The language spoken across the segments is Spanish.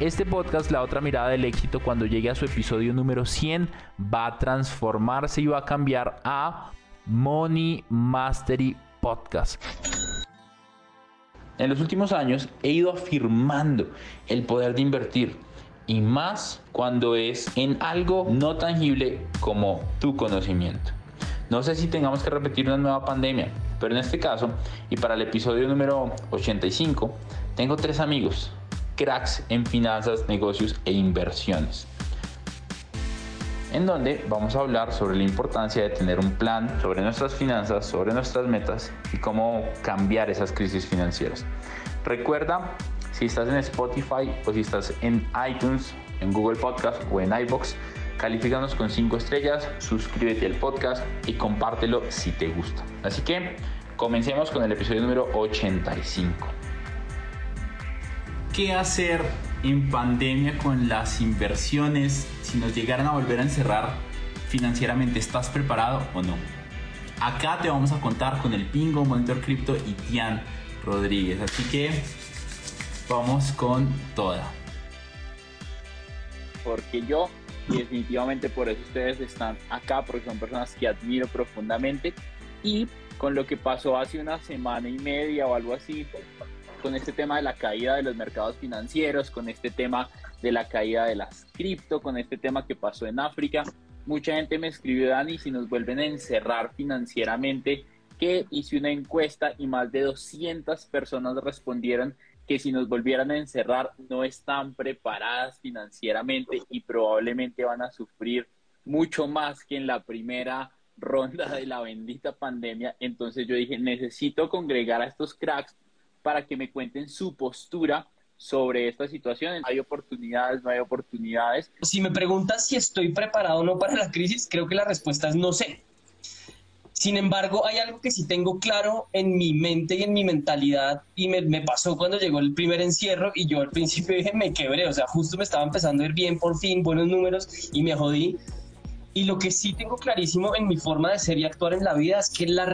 Este podcast, La otra mirada del éxito, cuando llegue a su episodio número 100, va a transformarse y va a cambiar a Money Mastery Podcast. En los últimos años he ido afirmando el poder de invertir y más cuando es en algo no tangible como tu conocimiento. No sé si tengamos que repetir una nueva pandemia, pero en este caso y para el episodio número 85 tengo tres amigos cracks en finanzas, negocios e inversiones. En donde vamos a hablar sobre la importancia de tener un plan sobre nuestras finanzas, sobre nuestras metas y cómo cambiar esas crisis financieras. Recuerda, si estás en Spotify o si estás en iTunes, en Google Podcast o en iBox, califícanos con 5 estrellas, suscríbete al podcast y compártelo si te gusta. Así que comencemos con el episodio número 85 qué hacer en pandemia con las inversiones si nos llegaran a volver a encerrar financieramente. ¿Estás preparado o no? Acá te vamos a contar con el Pingo, Monitor Crypto y Tian Rodríguez. Así que vamos con toda. Porque yo, definitivamente por eso ustedes están acá, porque son personas que admiro profundamente. Y con lo que pasó hace una semana y media o algo así, con este tema de la caída de los mercados financieros, con este tema de la caída de las cripto, con este tema que pasó en África. Mucha gente me escribió, Dani, si nos vuelven a encerrar financieramente, que hice una encuesta y más de 200 personas respondieron que si nos volvieran a encerrar no están preparadas financieramente y probablemente van a sufrir mucho más que en la primera ronda de la bendita pandemia. Entonces yo dije, necesito congregar a estos cracks para que me cuenten su postura sobre esta situación. ¿Hay oportunidades, no hay oportunidades? Si me preguntas si estoy preparado o no para la crisis, creo que la respuesta es no sé. Sin embargo, hay algo que sí tengo claro en mi mente y en mi mentalidad y me, me, pasó cuando llegó el primer encierro y yo al principio dije me quebré, o sea, justo me estaba empezando a ir bien por fin, buenos números y me jodí y lo que sí tengo clarísimo en mi forma de ser y actuar en la vida es que la,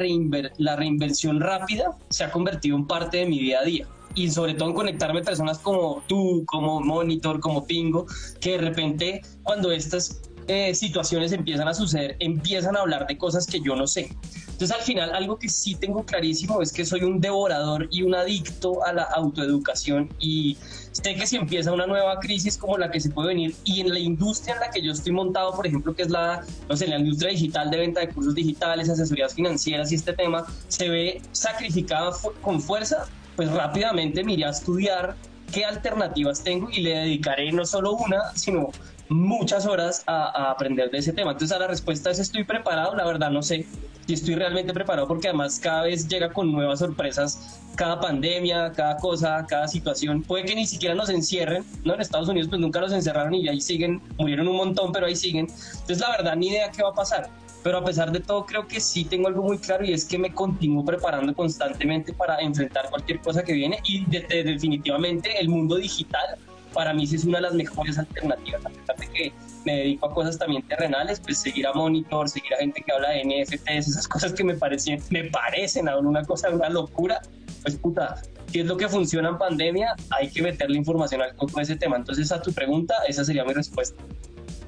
la reinversión rápida se ha convertido en parte de mi día a día. Y sobre todo en conectarme a personas como tú, como Monitor, como Pingo, que de repente cuando estas eh, situaciones empiezan a suceder, empiezan a hablar de cosas que yo no sé. Entonces al final algo que sí tengo clarísimo es que soy un devorador y un adicto a la autoeducación. Y sé que si empieza una nueva crisis como la que se puede venir y en la industria en la que yo estoy montado, por ejemplo, que es la, no sé, la industria digital de venta de cursos digitales, asesorías financieras y este tema se ve sacrificada con fuerza, pues rápidamente me iré a estudiar qué alternativas tengo y le dedicaré no solo una, sino muchas horas a, aprender de ese tema. Entonces a la respuesta es estoy preparado, la verdad no sé si estoy realmente preparado porque además cada vez llega con nuevas sorpresas, cada pandemia, cada cosa, cada situación. Puede que ni siquiera nos encierren, ¿no? En Estados Unidos pues nunca los encerraron y ahí siguen, murieron un montón, pero ahí siguen. Entonces la verdad ni idea qué va a pasar. Pero a pesar de todo creo que sí tengo algo muy claro y es que me continúo preparando constantemente para enfrentar cualquier cosa que viene y definitivamente el mundo digital para mí sí es una de las mejores alternativas, a pesar de que me dedico a cosas también terrenales, pues seguir a Monitor, seguir a gente que habla de NFTs, esas cosas que me parecen, me parecen aún una cosa, una locura, pues puta, si es lo que funciona en pandemia, hay que meterle información al con ese tema. Entonces, a tu pregunta, esa sería mi respuesta.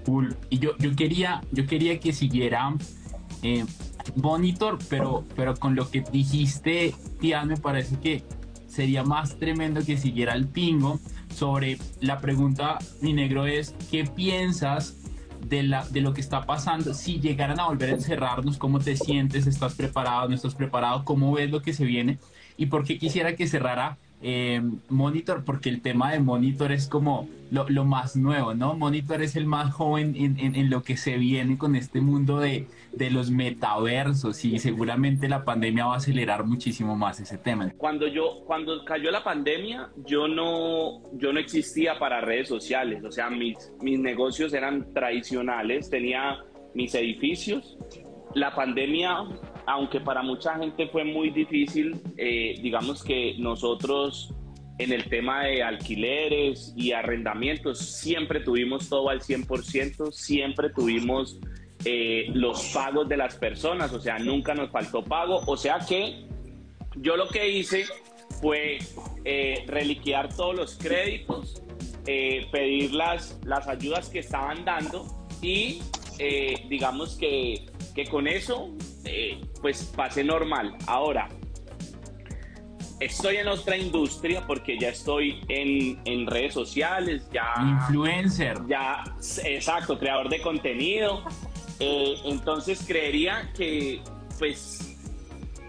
Cool. Y yo, yo, quería, yo quería que siguiera eh, Monitor, pero, pero con lo que dijiste, tía, me parece que sería más tremendo que siguiera el pingo sobre la pregunta, mi negro, es ¿qué piensas de, la, de lo que está pasando, si llegaran a volver a encerrarnos, ¿cómo te sientes? ¿Estás preparado? ¿No estás preparado? ¿Cómo ves lo que se viene? ¿Y por qué quisiera que cerrara eh, Monitor? Porque el tema de Monitor es como lo, más nuevo, ¿no? Monitor es el más joven en, en, en lo que se viene con este mundo de, de, los metaversos y seguramente la pandemia va a acelerar muchísimo más ese tema. Cuando yo, cuando cayó la pandemia, yo no, yo no existía para redes sociales, o sea, mis, mis negocios eran tradicionales, tenía mis edificios. La pandemia aunque para mucha gente fue muy difícil, eh, digamos que nosotros en el tema de alquileres y arrendamientos siempre tuvimos todo al 100%, siempre tuvimos eh, los pagos de las personas, o sea, nunca nos faltó pago, o sea que yo lo que hice fue eh, reliquear todos los créditos, eh, pedir las, las ayudas que estaban dando y digamos que, que con eso eh, pues pase normal. Ahora, estoy en otra industria porque ya estoy en, en, redes sociales, ya... Influencer. Ya, exacto, creador de contenido. Eh, entonces creería que, pues,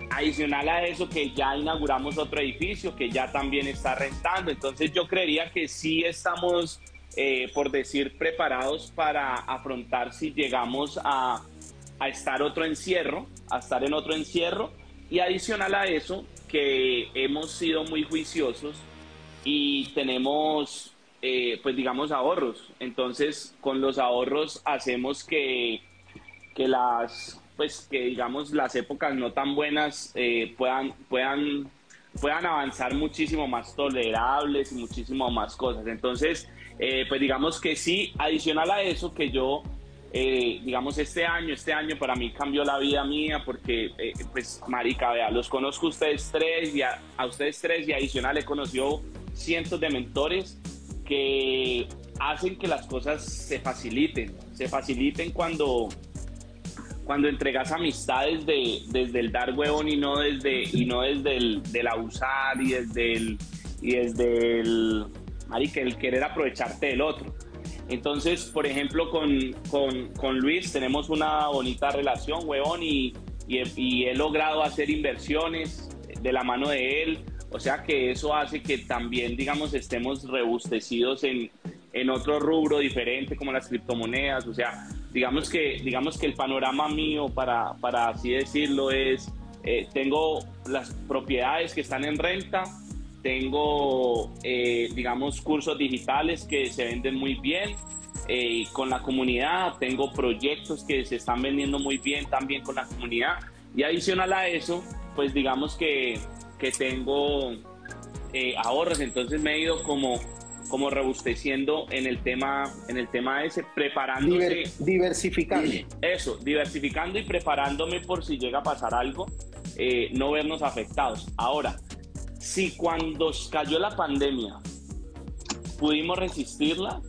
adicional a eso, que ya inauguramos otro edificio que ya también está rentando. Entonces yo creería que sí estamos, eh, por decir, preparados para afrontar si llegamos a a estar otro encierro, a estar en otro encierro. Y adicional a eso que hemos sido muy juiciosos y tenemos eh, pues digamos ahorros. Entonces con los ahorros hacemos que, que las pues que digamos las épocas no tan buenas eh, puedan puedan puedan avanzar muchísimo más tolerables y muchísimo más cosas. Entonces eh, pues digamos que sí adicional a eso que yo eh, digamos, este año, este año para mí cambió la vida mía porque, eh, pues, marica, vea, los conozco a ustedes tres y a, ustedes tres y adicional he conocido cientos de mentores que hacen que las cosas se faciliten, se faciliten cuando, cuando entregas amistades de, desde el dar huevón y no desde, y no desde el del abusar y desde el, y desde el, marica, el querer aprovecharte del otro. Entonces, por ejemplo, con, con, con, Luis tenemos una bonita relación, huevón, y, he logrado hacer inversiones de la mano de él. O sea que eso hace que también, digamos, estemos rebustecidos en, en otro rubro diferente como las criptomonedas. O sea, digamos que, digamos que el panorama mío, para, para así decirlo, es, eh, tengo las propiedades que están en renta, tengo, eh, digamos, cursos digitales que se venden muy bien eh, con la comunidad, tengo proyectos que se están vendiendo muy bien también con la comunidad. Y adicional a eso, pues digamos que, que tengo eh, ahorros, entonces me he ido como como rebusteciendo en el tema en el tema ese preparándose. Diver, diversificando. Eso diversificando y preparándome por si llega a pasar algo eh, no vernos afectados. Ahora si cuando cayó la pandemia pudimos resistirla,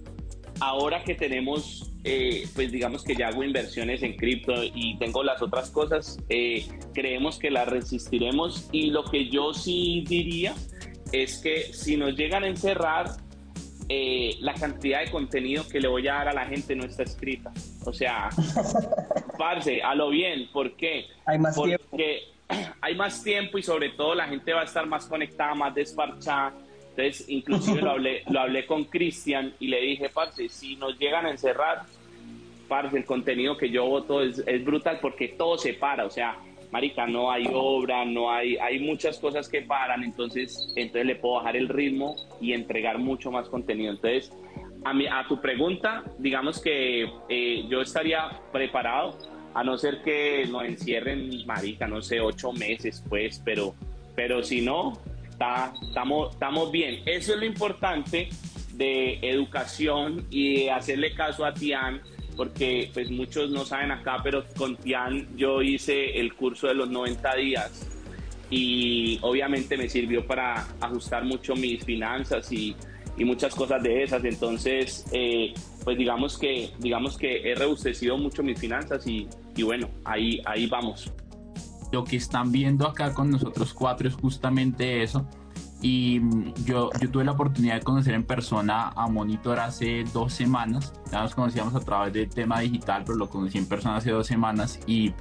ahora que tenemos, eh, pues digamos que ya hago inversiones en cripto y tengo las otras cosas, eh, creemos que las resistiremos y lo que yo sí diría es que si nos llegan a encerrar, eh, la cantidad de contenido que le voy a dar a la gente no está escrita. O sea, parce, a lo bien, ¿por qué? Hay más Porque tiempo. hay más tiempo y sobre todo la gente va a estar más conectada, más desparchada. Entonces, inclusive lo hablé, lo hablé con Cristian y le dije, parce, si nos llegan a encerrar, parce, el contenido que yo voto es, es brutal porque todo se para, o sea, marica, no hay obra, no hay, hay muchas cosas que paran, entonces, entonces le puedo bajar el ritmo y entregar mucho más contenido. Entonces, a, mi, a tu pregunta, digamos que eh, yo estaría preparado, a no ser que nos encierren, marica, no sé, ocho meses, pues, pero, pero si no, estamos bien. Eso es lo importante de educación y de hacerle caso a Tian, porque pues muchos no saben acá, pero con Tian yo hice el curso de los 90 días y obviamente me sirvió para ajustar mucho mis finanzas y, y muchas cosas de esas. Entonces, eh, pues digamos que, digamos que he rebustecido mucho mis finanzas y, y bueno, ahí, ahí vamos lo que están viendo acá con nosotros cuatro es justamente eso. Y mm, yo, yo tuve la oportunidad de conocer en persona a Monitor hace dos semanas. Ya nos conocíamos a través del tema digital, pero lo conocí en persona hace dos semanas. Y,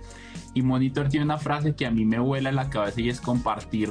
y Monitor tiene una frase que a mí me vuela en la cabeza y es compartir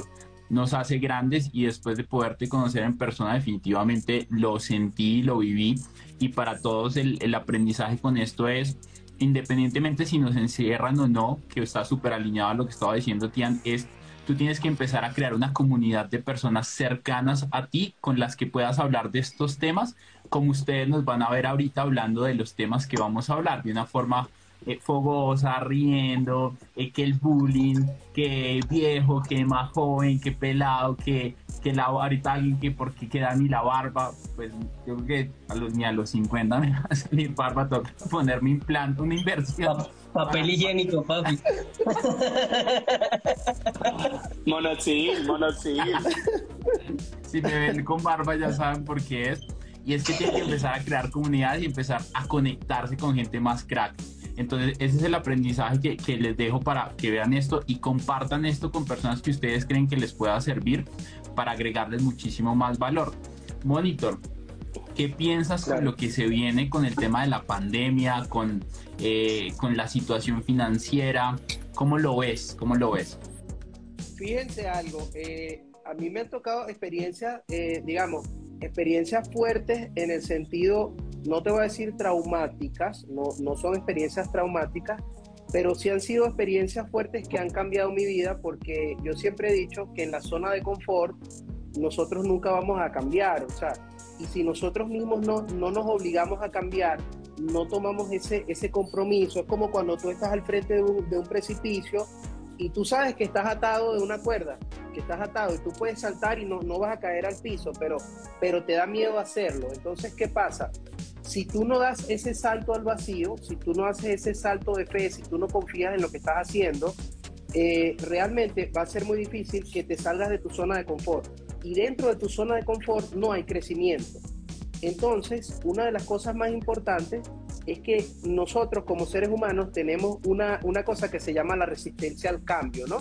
nos hace grandes y después de poderte conocer en persona definitivamente lo sentí, lo viví y para todos el, el aprendizaje con esto es independientemente si nos encierran o no, que está súper alineado a lo que estaba diciendo Tian, es tú tienes que empezar a crear una comunidad de personas cercanas a ti con las que puedas hablar de estos temas, como ustedes nos van a ver ahorita hablando de los temas que vamos a hablar, de una forma eh, fogosa, riendo, eh, que el bullying, que viejo, que más joven, que pelado, que, que la, ahorita alguien que porque queda ni la barba, pues yo creo que a los, ni a los 50 me va a salir barba, toca ponerme implante, una inversión. Papel higiénico, papi. Monoxil, monoxil. si me ven con barba ya saben por qué es. Y es que tienen que empezar a crear comunidades y empezar a conectarse con gente más crack. Entonces, ese es el aprendizaje que, que, les dejo para que vean esto y compartan esto con personas que ustedes creen que les pueda servir para agregarles muchísimo más valor. Monitor, ¿qué piensas claro. con lo que se viene con el tema de la pandemia, con, eh, con la situación financiera? ¿Cómo lo ves? ¿Cómo lo ves? Fíjense algo, eh, a mí me han tocado experiencias, eh, digamos, experiencias fuertes en el sentido, no te voy a decir traumáticas, no, no son experiencias traumáticas, pero sí han sido experiencias fuertes que han cambiado mi vida porque yo siempre he dicho que en la zona de confort nosotros nunca vamos a cambiar, o sea, y si nosotros mismos no, no nos obligamos a cambiar, no tomamos ese, ese compromiso, es como cuando tú estás al frente de un, precipicio y tú sabes que estás atado de una cuerda, que estás atado y tú puedes saltar y no, no vas a caer al piso, pero, pero te da miedo hacerlo. Entonces, ¿qué pasa? Si tú no das ese salto al vacío, si tú no haces ese salto de fe, si tú no confías en lo que estás haciendo, eh, realmente va a ser muy difícil que te salgas de tu zona de confort. Y dentro de tu zona de confort no hay crecimiento. Entonces, una de las cosas más importantes es que nosotros como seres humanos tenemos una, una cosa que se llama la resistencia al cambio, ¿no?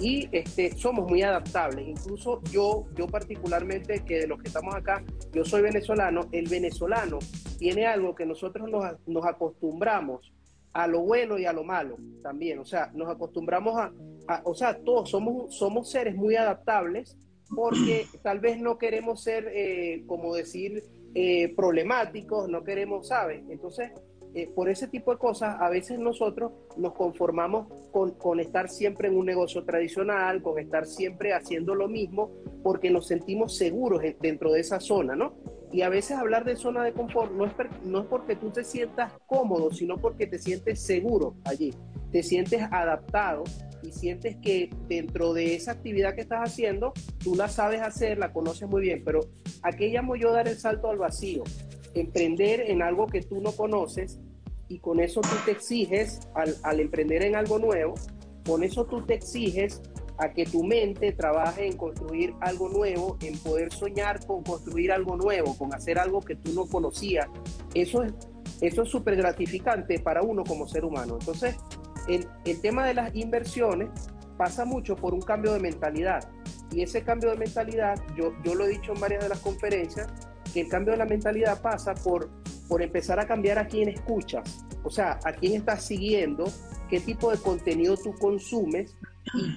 Y este, somos muy adaptables. Incluso yo, yo particularmente, que de los que estamos acá, yo soy venezolano, el venezolano tiene algo que nosotros nos, nos acostumbramos a lo bueno y a lo malo también. O sea, nos acostumbramos a, a o sea, todos somos, somos seres muy adaptables porque tal vez no queremos ser, eh, como decir, eh, problemáticos, no queremos, ¿sabes? Entonces, eh, por ese tipo de cosas, a veces nosotros nos conformamos con, estar siempre en un negocio tradicional, con estar siempre haciendo lo mismo, porque nos sentimos seguros dentro de esa zona, ¿no? Y a veces hablar de zona de confort no es, no es porque tú te sientas cómodo, sino porque te sientes seguro allí, te sientes adaptado y sientes que dentro de esa actividad que estás haciendo, tú la sabes hacer, la conoces muy bien, pero ¿a qué llamo yo dar el salto al vacío? Emprender en algo que tú no conoces y con eso tú te exiges, al, al emprender en algo nuevo, con eso tú te exiges a que tu mente trabaje en construir algo nuevo, en poder soñar con construir algo nuevo, con hacer algo que tú no conocías. Eso es eso es súper gratificante para uno como ser humano. Entonces, el, el, tema de las inversiones pasa mucho por un cambio de mentalidad. Y ese cambio de mentalidad, yo, yo lo he dicho en varias de las conferencias, que el cambio de la mentalidad pasa por, por empezar a cambiar a quién escuchas, o sea, a quién estás siguiendo, qué tipo de contenido tú consumes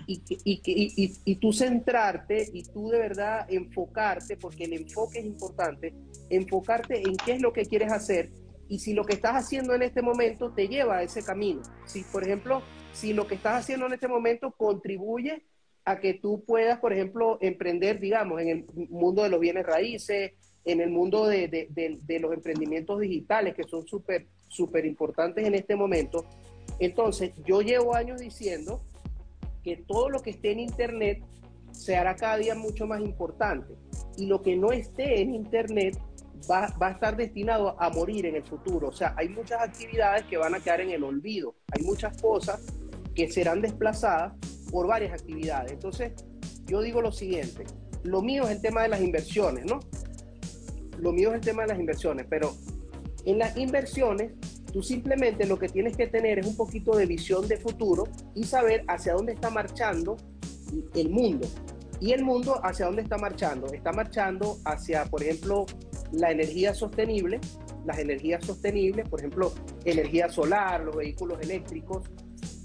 y, y, y, y, tú centrarte y tú de verdad enfocarte, porque el enfoque es importante, enfocarte en qué es lo que quieres hacer y si lo que estás haciendo en este momento te lleva a ese camino. Si, por ejemplo, si lo que estás haciendo en este momento contribuye a que tú puedas, por ejemplo, emprender, digamos, en el mundo de los bienes raíces, en el mundo de, de, de, de los emprendimientos digitales, que son súper, súper importantes en este momento. Entonces, yo llevo años diciendo que todo lo que esté en Internet se hará cada día mucho más importante. Y lo que no esté en Internet Va, va, a estar destinado a morir en el futuro. O sea, hay muchas actividades que van a quedar en el olvido. Hay muchas cosas que serán desplazadas por varias actividades. Entonces, yo digo lo siguiente. Lo mío es el tema de las inversiones, ¿no? Lo mío es el tema de las inversiones, pero en las inversiones, tú simplemente lo que tienes que tener es un poquito de visión de futuro y saber hacia dónde está marchando el mundo. Y el mundo, ¿hacia dónde está marchando? Está marchando hacia, por ejemplo, la energía sostenible, las energías sostenibles, por ejemplo, energía solar, los vehículos eléctricos.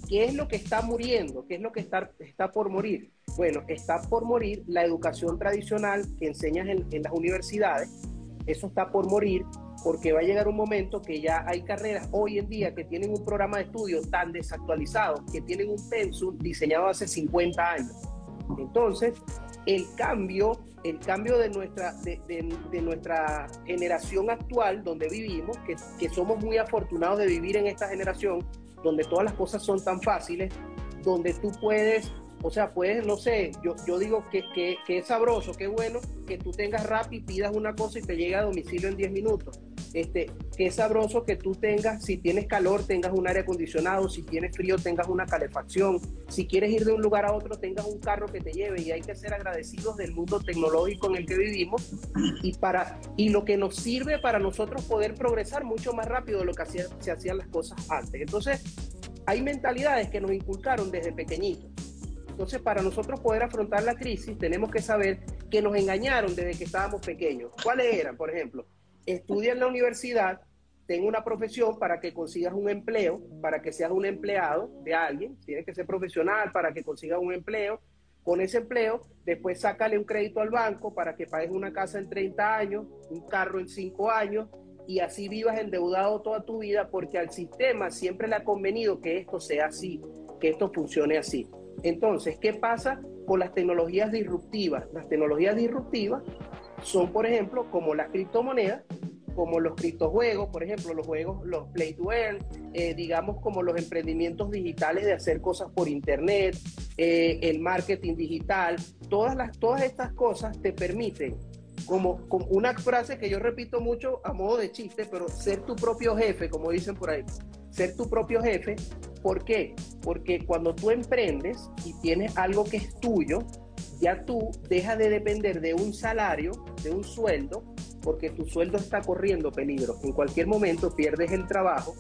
¿Qué es lo que está muriendo? ¿Qué es lo que está, está por morir? Bueno, está por morir la educación tradicional que enseñas en, en las universidades. Eso está por morir porque va a llegar un momento que ya hay carreras hoy en día que tienen un programa de estudio tan desactualizado, que tienen un pensum diseñado hace 50 años. Entonces, el cambio, el cambio de nuestra, de, nuestra generación actual, donde vivimos, que, que somos muy afortunados de vivir en esta generación, donde todas las cosas son tan fáciles, donde tú puedes o sea, puedes, no sé, yo, digo que, es sabroso, que bueno que tú tengas rap y pidas una cosa y te llegue a domicilio en 10 minutos. Este, que es sabroso que tú tengas, si tienes calor, tengas un aire acondicionado, si tienes frío, tengas una calefacción, si quieres ir de un lugar a otro, tengas un carro que te lleve y hay que ser agradecidos del mundo tecnológico en el que vivimos y, para, y lo que nos sirve para nosotros poder progresar mucho más rápido de lo que hacía, se hacían las cosas antes. Entonces, hay mentalidades que nos inculcaron desde pequeñitos entonces, para nosotros poder afrontar la crisis, tenemos que saber que nos engañaron desde que estábamos pequeños. ¿Cuáles eran? Por ejemplo, estudia en la universidad, ten una profesión para que consigas un empleo, para que seas un empleado de alguien, tienes que ser profesional para que consigas un empleo. Con ese empleo, después sácale un crédito al banco para que pagues una casa en 30 años, un carro en 5 años, y así vivas endeudado toda tu vida porque al sistema siempre le ha convenido que esto sea así, que esto funcione así. Entonces, ¿qué pasa con las tecnologías disruptivas? Las tecnologías disruptivas son, por ejemplo, como las criptomonedas, como los criptojuegos, por ejemplo, los juegos, los play to earn, eh, digamos como los emprendimientos digitales de hacer cosas por internet, eh, el marketing digital, todas, las, todas estas cosas te permiten, como, como una frase que yo repito mucho a modo de chiste, pero ser tu propio jefe, como dicen por ahí, ser tu propio jefe ¿Por qué? Porque cuando tú emprendes y tienes algo que es tuyo, ya tú dejas de depender de un salario, de un sueldo, porque tu sueldo está corriendo peligro. En cualquier momento pierdes el trabajo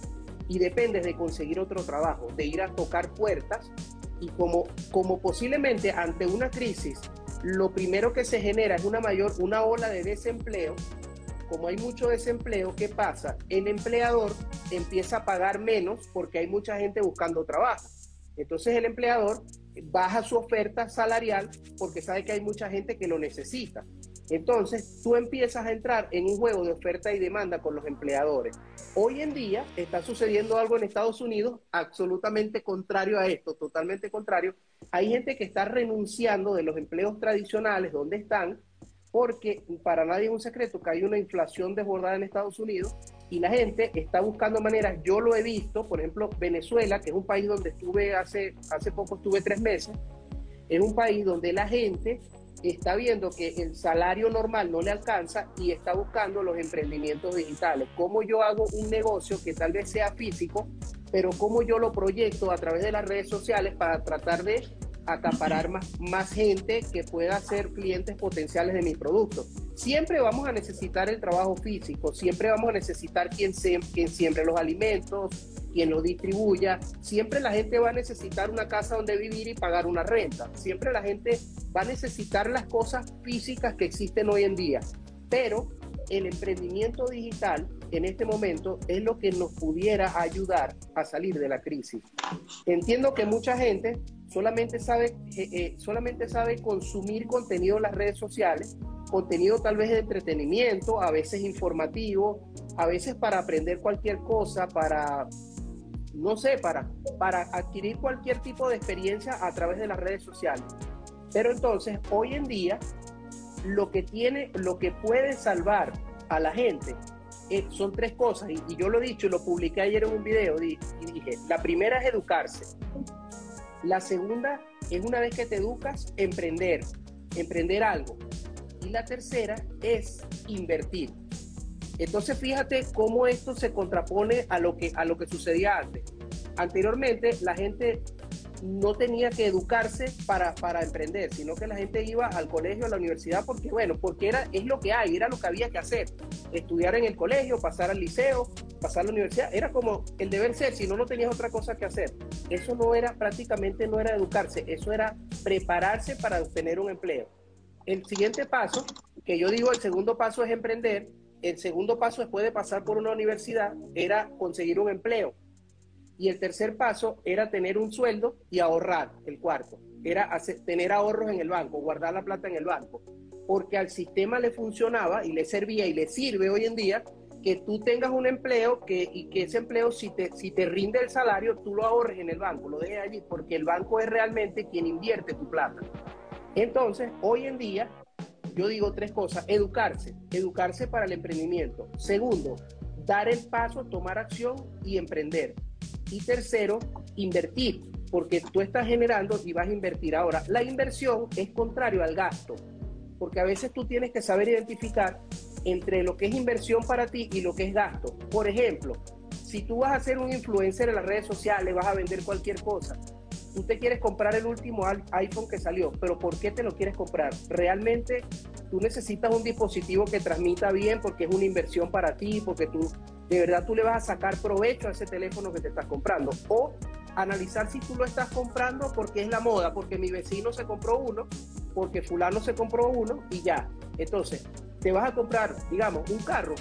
y dependes de conseguir otro trabajo, de ir a tocar puertas y como, como posiblemente ante una crisis lo primero que se genera es una mayor, una ola de desempleo, como hay mucho desempleo, ¿qué pasa? El empleador empieza a pagar menos porque hay mucha gente buscando trabajo. Entonces el empleador baja su oferta salarial porque sabe que hay mucha gente que lo necesita. Entonces tú empiezas a entrar en un juego de oferta y demanda con los empleadores. Hoy en día está sucediendo algo en Estados Unidos absolutamente contrario a esto, totalmente contrario. Hay gente que está renunciando de los empleos tradicionales donde están porque para nadie es un secreto que hay una inflación desbordada en Estados Unidos y la gente está buscando maneras, yo lo he visto, por ejemplo, Venezuela, que es un país donde estuve hace, hace poco, estuve tres meses, es un país donde la gente está viendo que el salario normal no le alcanza y está buscando los emprendimientos digitales. ¿Cómo yo hago un negocio que tal vez sea físico, pero cómo yo lo proyecto a través de las redes sociales para tratar de acaparar más, más gente que pueda ser clientes potenciales de mis productos. Siempre vamos a necesitar el trabajo físico, siempre vamos a necesitar quien, se, quien siembre los alimentos, quien los distribuya, siempre la gente va a necesitar una casa donde vivir y pagar una renta, siempre la gente va a necesitar las cosas físicas que existen hoy en día, pero el emprendimiento digital en este momento es lo que nos pudiera ayudar a salir de la crisis. Entiendo que mucha gente solamente sabe, eh, eh, solamente sabe consumir contenido en las redes sociales, contenido tal vez de entretenimiento, a veces informativo, a veces para aprender cualquier cosa, para, no sé, para, para adquirir cualquier tipo de experiencia a través de las redes sociales. Pero entonces, hoy en día, lo que tiene, lo que puede salvar a la gente eh, son tres cosas, y, yo lo he dicho y lo publiqué ayer en un video, y dije, la primera es educarse, la segunda es una vez que te educas, emprender, emprender algo. Y la tercera es invertir. Entonces fíjate cómo esto se contrapone a lo que, a lo que sucedía antes. Anteriormente la gente no tenía que educarse para, para emprender, sino que la gente iba al colegio, a la universidad, porque bueno, porque era, es lo que hay, era lo que había que hacer. Estudiar en el colegio, pasar al liceo, pasar la universidad, era como el deber ser, si no, no tenías otra cosa que hacer. Eso no era, prácticamente no era educarse, eso era prepararse para obtener un empleo. El siguiente paso, que yo digo, el segundo paso es emprender, el segundo paso después de pasar por una universidad era conseguir un empleo. Y el tercer paso era tener un sueldo y ahorrar, el cuarto. Era tener ahorros en el banco, guardar la plata en el banco. Porque al sistema le funcionaba y le servía y le sirve hoy en día que tú tengas un empleo que, y que ese empleo, si te, si te rinde el salario, tú lo ahorres en el banco, lo dejes allí, porque el banco es realmente quien invierte tu plata. Entonces, hoy en día, yo digo tres cosas. Educarse, educarse para el emprendimiento. Segundo, dar el paso, tomar acción y emprender. Y tercero, invertir, porque tú estás generando y vas a invertir. Ahora, la inversión es contrario al gasto, porque a veces tú tienes que saber identificar entre lo que es inversión para ti y lo que es gasto. Por ejemplo, si tú vas a ser un influencer en las redes sociales, vas a vender cualquier cosa, tú te quieres comprar el último iPhone que salió, pero ¿por qué te lo quieres comprar? Realmente tú necesitas un dispositivo que transmita bien porque es una inversión para ti, porque tú de verdad tú le vas a sacar provecho a ese teléfono que te estás comprando. O analizar si tú lo estás comprando porque es la moda, porque mi vecino se compró uno, porque fulano se compró uno y ya. Entonces, te vas a comprar, digamos, un carro,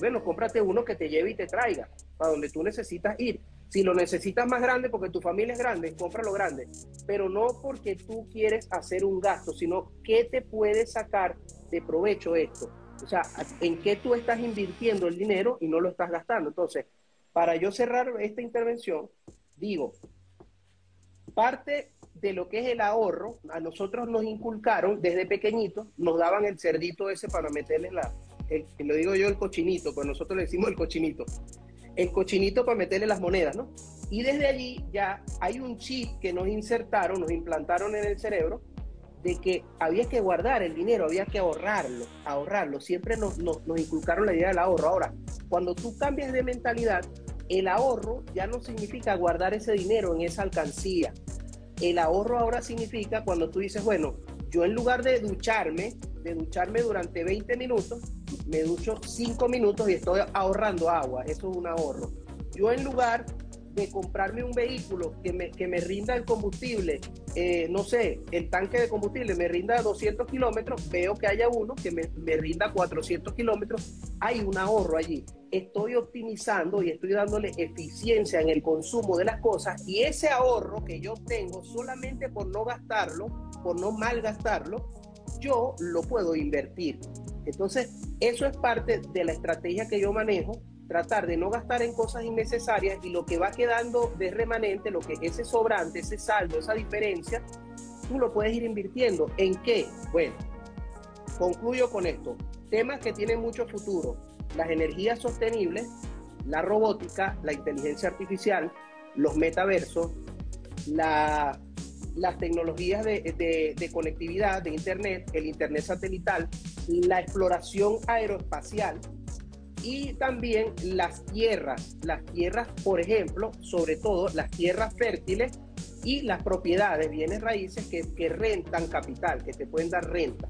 bueno, cómprate uno que te lleve y te traiga para donde tú necesitas ir. Si lo necesitas más grande porque tu familia es grande, cómpralo grande. Pero no porque tú quieres hacer un gasto, sino qué te puede sacar de provecho esto. O sea, en qué tú estás invirtiendo el dinero y no lo estás gastando. Entonces, para yo cerrar esta intervención, digo, parte de lo que es el ahorro, a nosotros nos inculcaron desde pequeñitos, nos daban el cerdito ese para meterle la, lo digo yo el cochinito, pues nosotros le decimos el cochinito el cochinito para meterle las monedas, ¿no? Y desde allí ya hay un chip que nos insertaron, nos implantaron en el cerebro, de que había que guardar el dinero, había que ahorrarlo, ahorrarlo. Siempre nos, nos, nos inculcaron la idea del ahorro. Ahora, cuando tú cambias de mentalidad, el ahorro ya no significa guardar ese dinero en esa alcancía. El ahorro ahora significa cuando tú dices, bueno, yo en lugar de ducharme, de ducharme durante 20 minutos, me ducho 5 minutos y estoy ahorrando agua. Eso es un ahorro. Yo en lugar de comprarme un vehículo que me, que me rinda el combustible, eh, no sé, el tanque de combustible me rinda 200 kilómetros, veo que haya uno que me, me rinda 400 kilómetros, hay un ahorro allí. Estoy optimizando y estoy dándole eficiencia en el consumo de las cosas y ese ahorro que yo tengo solamente por no gastarlo, por no malgastarlo, yo lo puedo invertir. Entonces, eso es parte de la estrategia que yo manejo, tratar de no gastar en cosas innecesarias y lo que va quedando de remanente, lo que ese sobrante, ese saldo, esa diferencia, tú lo puedes ir invirtiendo. ¿En qué? Bueno, concluyo con esto. Temas que tienen mucho futuro. Las energías sostenibles, la robótica, la inteligencia artificial, los metaversos, la las tecnologías de, conectividad, de Internet, el Internet satelital, la exploración aeroespacial y también las tierras, las tierras, por ejemplo, sobre todo las tierras fértiles y las propiedades, bienes raíces que, que rentan capital, que te pueden dar renta.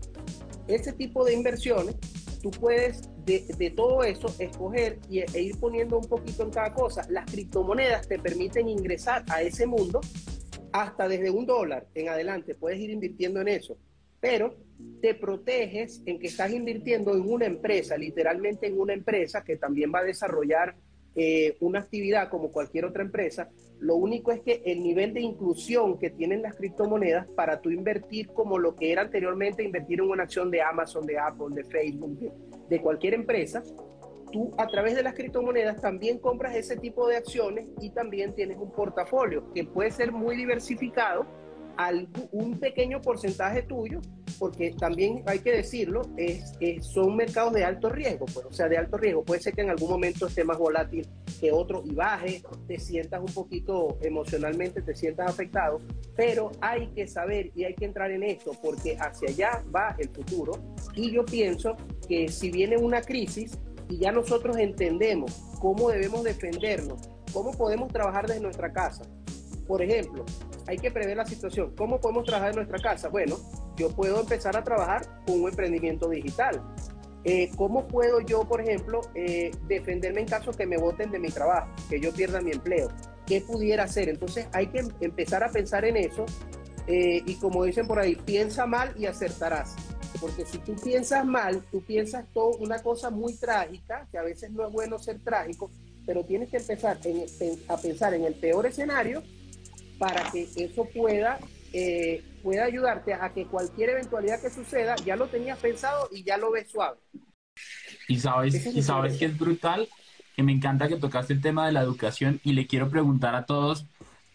Ese tipo de inversiones, tú puedes de, de, todo eso escoger y, e ir poniendo un poquito en cada cosa. Las criptomonedas te permiten ingresar a ese mundo hasta desde un dólar en adelante puedes ir invirtiendo en eso, pero te proteges en que estás invirtiendo en una empresa, literalmente en una empresa que también va a desarrollar eh, una actividad como cualquier otra empresa. Lo único es que el nivel de inclusión que tienen las criptomonedas para tú invertir como lo que era anteriormente invertir en una acción de Amazon, de Apple, de Facebook, de cualquier empresa, tú a través de las criptomonedas también compras ese tipo de acciones y también tienes un portafolio que puede ser muy diversificado, un pequeño porcentaje tuyo, porque también hay que decirlo, es, son mercados de alto riesgo, pues, o sea, de alto riesgo. Puede ser que en algún momento esté más volátil que otro y baje, te sientas un poquito emocionalmente, te sientas afectado, pero hay que saber y hay que entrar en esto porque hacia allá va el futuro. Y yo pienso que si viene una crisis, y ya nosotros entendemos cómo debemos defendernos, cómo podemos trabajar desde nuestra casa. Por ejemplo, hay que prever la situación. ¿Cómo podemos trabajar en nuestra casa? Bueno, yo puedo empezar a trabajar con un emprendimiento digital. eh, ¿cómo puedo yo, por ejemplo, eh, defenderme en caso que me voten de mi trabajo, que yo pierda mi empleo? ¿Qué pudiera hacer? Entonces hay que empezar a pensar en eso eh, y como dicen por ahí, piensa mal y acertarás. Porque si tú piensas mal, tú piensas todo una cosa muy trágica, que a veces no es bueno ser trágico, pero tienes que empezar a pensar en el peor escenario para que eso pueda, eh, pueda ayudarte a que cualquier eventualidad que suceda ya lo tenías pensado y ya lo ves suave. Y sabes, y sabes que es brutal, que me encanta que tocaste el tema de la educación y le quiero preguntar a todos,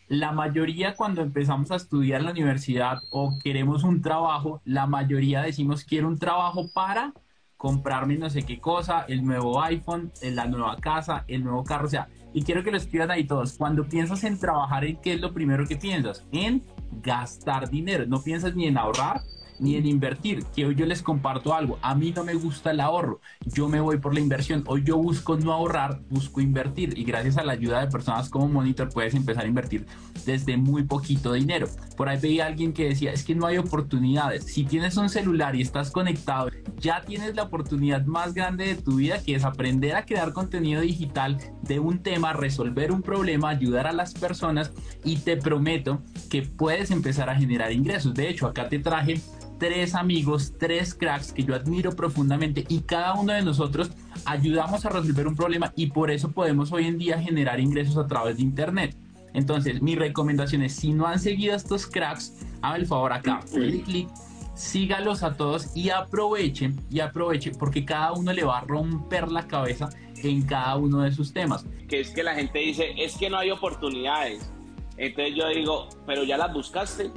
la mayoría cuando empezamos a estudiar en la universidad o queremos un trabajo, la mayoría decimos quiero un trabajo para comprarme no sé qué cosa, el nuevo iPhone, la nueva casa, el nuevo carro, o sea, y quiero que lo escriban ahí todos. Cuando piensas en trabajar, ¿en qué es lo primero que piensas? En gastar dinero. No piensas ni en ahorrar, ni en invertir. Que hoy yo les comparto algo. A mí no me gusta el ahorro. Yo me voy por la inversión. Hoy yo busco no ahorrar, busco invertir. Y gracias a la ayuda de personas como Monitor puedes empezar a invertir desde muy poquito dinero. Por ahí veía a alguien que decía, es que no hay oportunidades. Si tienes un celular y estás conectado, ya tienes la oportunidad más grande de tu vida que es aprender a crear contenido digital de un tema, resolver un problema, ayudar a las personas y te prometo que puedes empezar a generar ingresos. De hecho, acá te traje tres amigos, tres cracks que yo admiro profundamente y cada uno de nosotros ayudamos a resolver un problema y por eso podemos hoy en día generar ingresos a través de Internet. Entonces, mi recomendación es, si no han seguido a estos cracks, hagan el favor acá, clic, clic, sígalos a todos y aprovechen, y aprovechen, porque cada uno le va a romper la cabeza en cada uno de sus temas. Que es que la gente dice, es que no hay oportunidades. Entonces yo digo, pero ya las buscaste,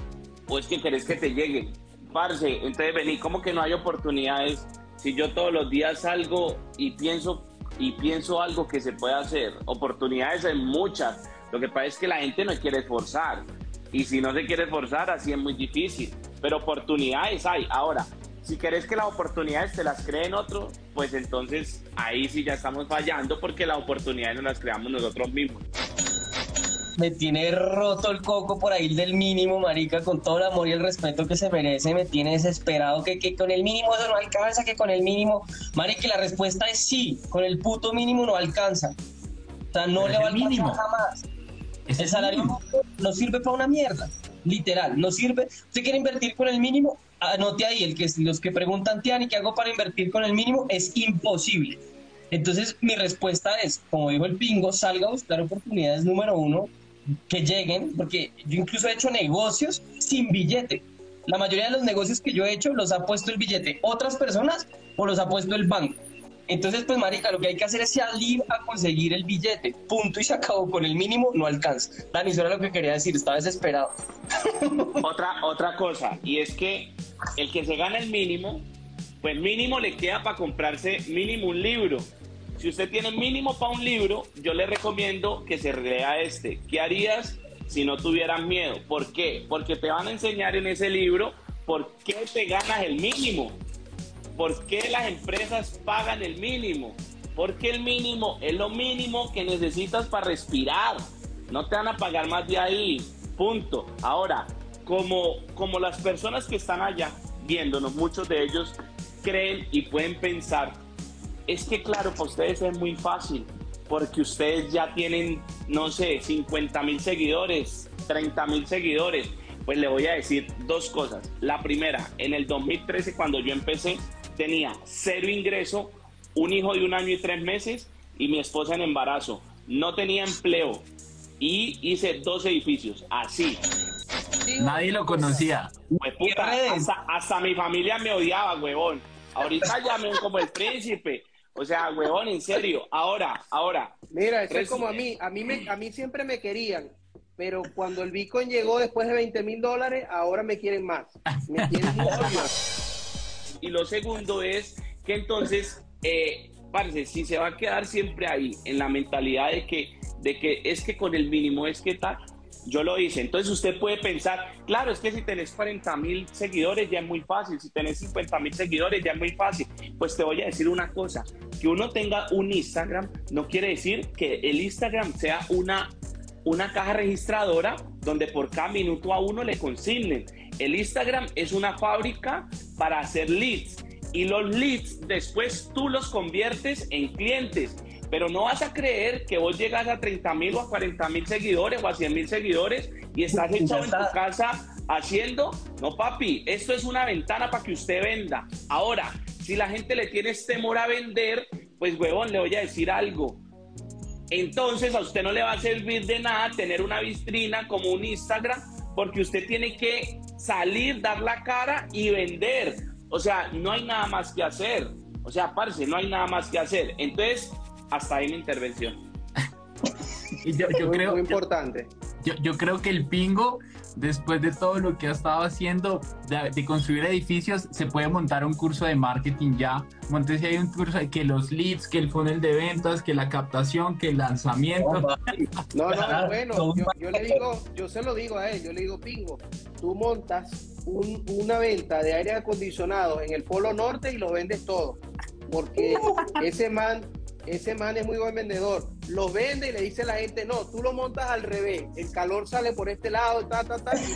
o es que querés que te lleguen entonces vení, como que no hay oportunidades? Si yo todos los días salgo y pienso y pienso algo que se puede hacer, oportunidades hay muchas. Lo que pasa es que la gente no quiere esforzar. Y si no se quiere esforzar, así es muy difícil. Pero oportunidades hay. Ahora, si querés que las oportunidades te las creen otro, pues entonces ahí sí ya estamos fallando porque las oportunidades no las creamos nosotros mismos me tiene roto el coco por ahí del mínimo, marica, con todo el amor y el respeto que se merece, me tiene desesperado que, que con el mínimo eso no alcanza, que con el mínimo, marica, la respuesta es sí, con el puto mínimo no alcanza. O sea, no le va a alcanzar jamás. el salario no sirve para una mierda, literal, no sirve. ¿Usted quiere invertir con el mínimo? Anote ahí, el que los que preguntan, Tiani, ¿qué hago para invertir con el mínimo? Es imposible. Entonces, mi respuesta es, como dijo el pingo, salga a buscar oportunidades número uno que lleguen, porque yo incluso he hecho negocios sin billete. La mayoría de los negocios que yo he hecho los ha puesto el billete otras personas o los ha puesto el banco. Entonces, pues, marica, lo que hay que hacer es salir a conseguir el billete. Punto y se acabó. Con el mínimo no alcanza. Dani, eso era lo que quería decir. Estaba desesperado. Otra, otra cosa, y es que el que se gana el mínimo, pues mínimo le queda para comprarse mínimo un libro. Si usted tiene mínimo para un libro, yo le recomiendo que se lea este. ¿Qué harías si no tuvieras miedo? ¿Por qué? Porque te van a enseñar en ese libro por qué te ganas el mínimo. ¿Por qué las empresas pagan el mínimo? Porque el mínimo es lo mínimo que necesitas para respirar. No te van a pagar más de ahí. Punto. Ahora, como, como las personas que están allá viéndonos, muchos de ellos creen y pueden pensar es que claro, para ustedes es muy fácil, porque ustedes ya tienen, no sé, 50 mil seguidores, 30 mil seguidores. Pues le voy a decir dos cosas. La primera, en el 2013 cuando yo empecé, tenía cero ingreso, un hijo de un año y tres meses y mi esposa en embarazo. No tenía empleo y hice dos edificios, así. Nadie lo conocía. Pues puta, hasta, hasta, mi familia me odiaba, huevón. Ahorita ya me ven como el príncipe. O sea, huevón, en serio. Ahora, ahora. Mira, eso es como a mí. A mí, me, a mí siempre me querían. Pero cuando el Bitcoin llegó después de 20 mil dólares, ahora me quieren más. Me quieren más. Y lo segundo es que entonces, eh, parece, si se va a quedar siempre ahí, en la mentalidad de que, de que es que con el mínimo es que tal, yo lo hice. Entonces usted puede pensar, claro, es que si tenés 40 mil seguidores ya es muy fácil, si tenés 50 mil seguidores ya es muy fácil. Pues te voy a decir una cosa, que uno tenga un Instagram no quiere decir que el Instagram sea una, una caja registradora donde por cada minuto a uno le consignen. El Instagram es una fábrica para hacer leads y los leads después tú los conviertes en clientes. Pero no vas a creer que vos llegas a 30 mil o a 40 mil seguidores o a 100 mil seguidores y estás echado en tu casa haciendo. No, papi, esto es una ventana para que usted venda. Ahora, si la gente le tiene temor a vender, pues huevón, le voy a decir algo. Entonces a usted no le va a servir de nada tener una vitrina como un Instagram, porque usted tiene que salir, dar la cara y vender. O sea, no hay nada más que hacer. O sea, parce, no hay nada más que hacer. Entonces, hasta ahí mi intervención. y yo, creo, muy importante. Yo, yo creo que el pingo después de todo lo que ha estado haciendo de, construir edificios, se puede montar un curso de marketing ya. si hay un curso de que los leads, que el funnel de ventas, que la captación, que el lanzamiento. No, no, bueno, yo, le digo, yo se lo digo a él, yo le digo, Pingo, tú montas una venta de aire acondicionado en el Polo Norte y lo vendes todo. Porque ese man ese man es muy buen vendedor. Lo vende y le dice a la gente, no, tú lo montas al revés. El calor sale por este lado, ta, ta, ta. es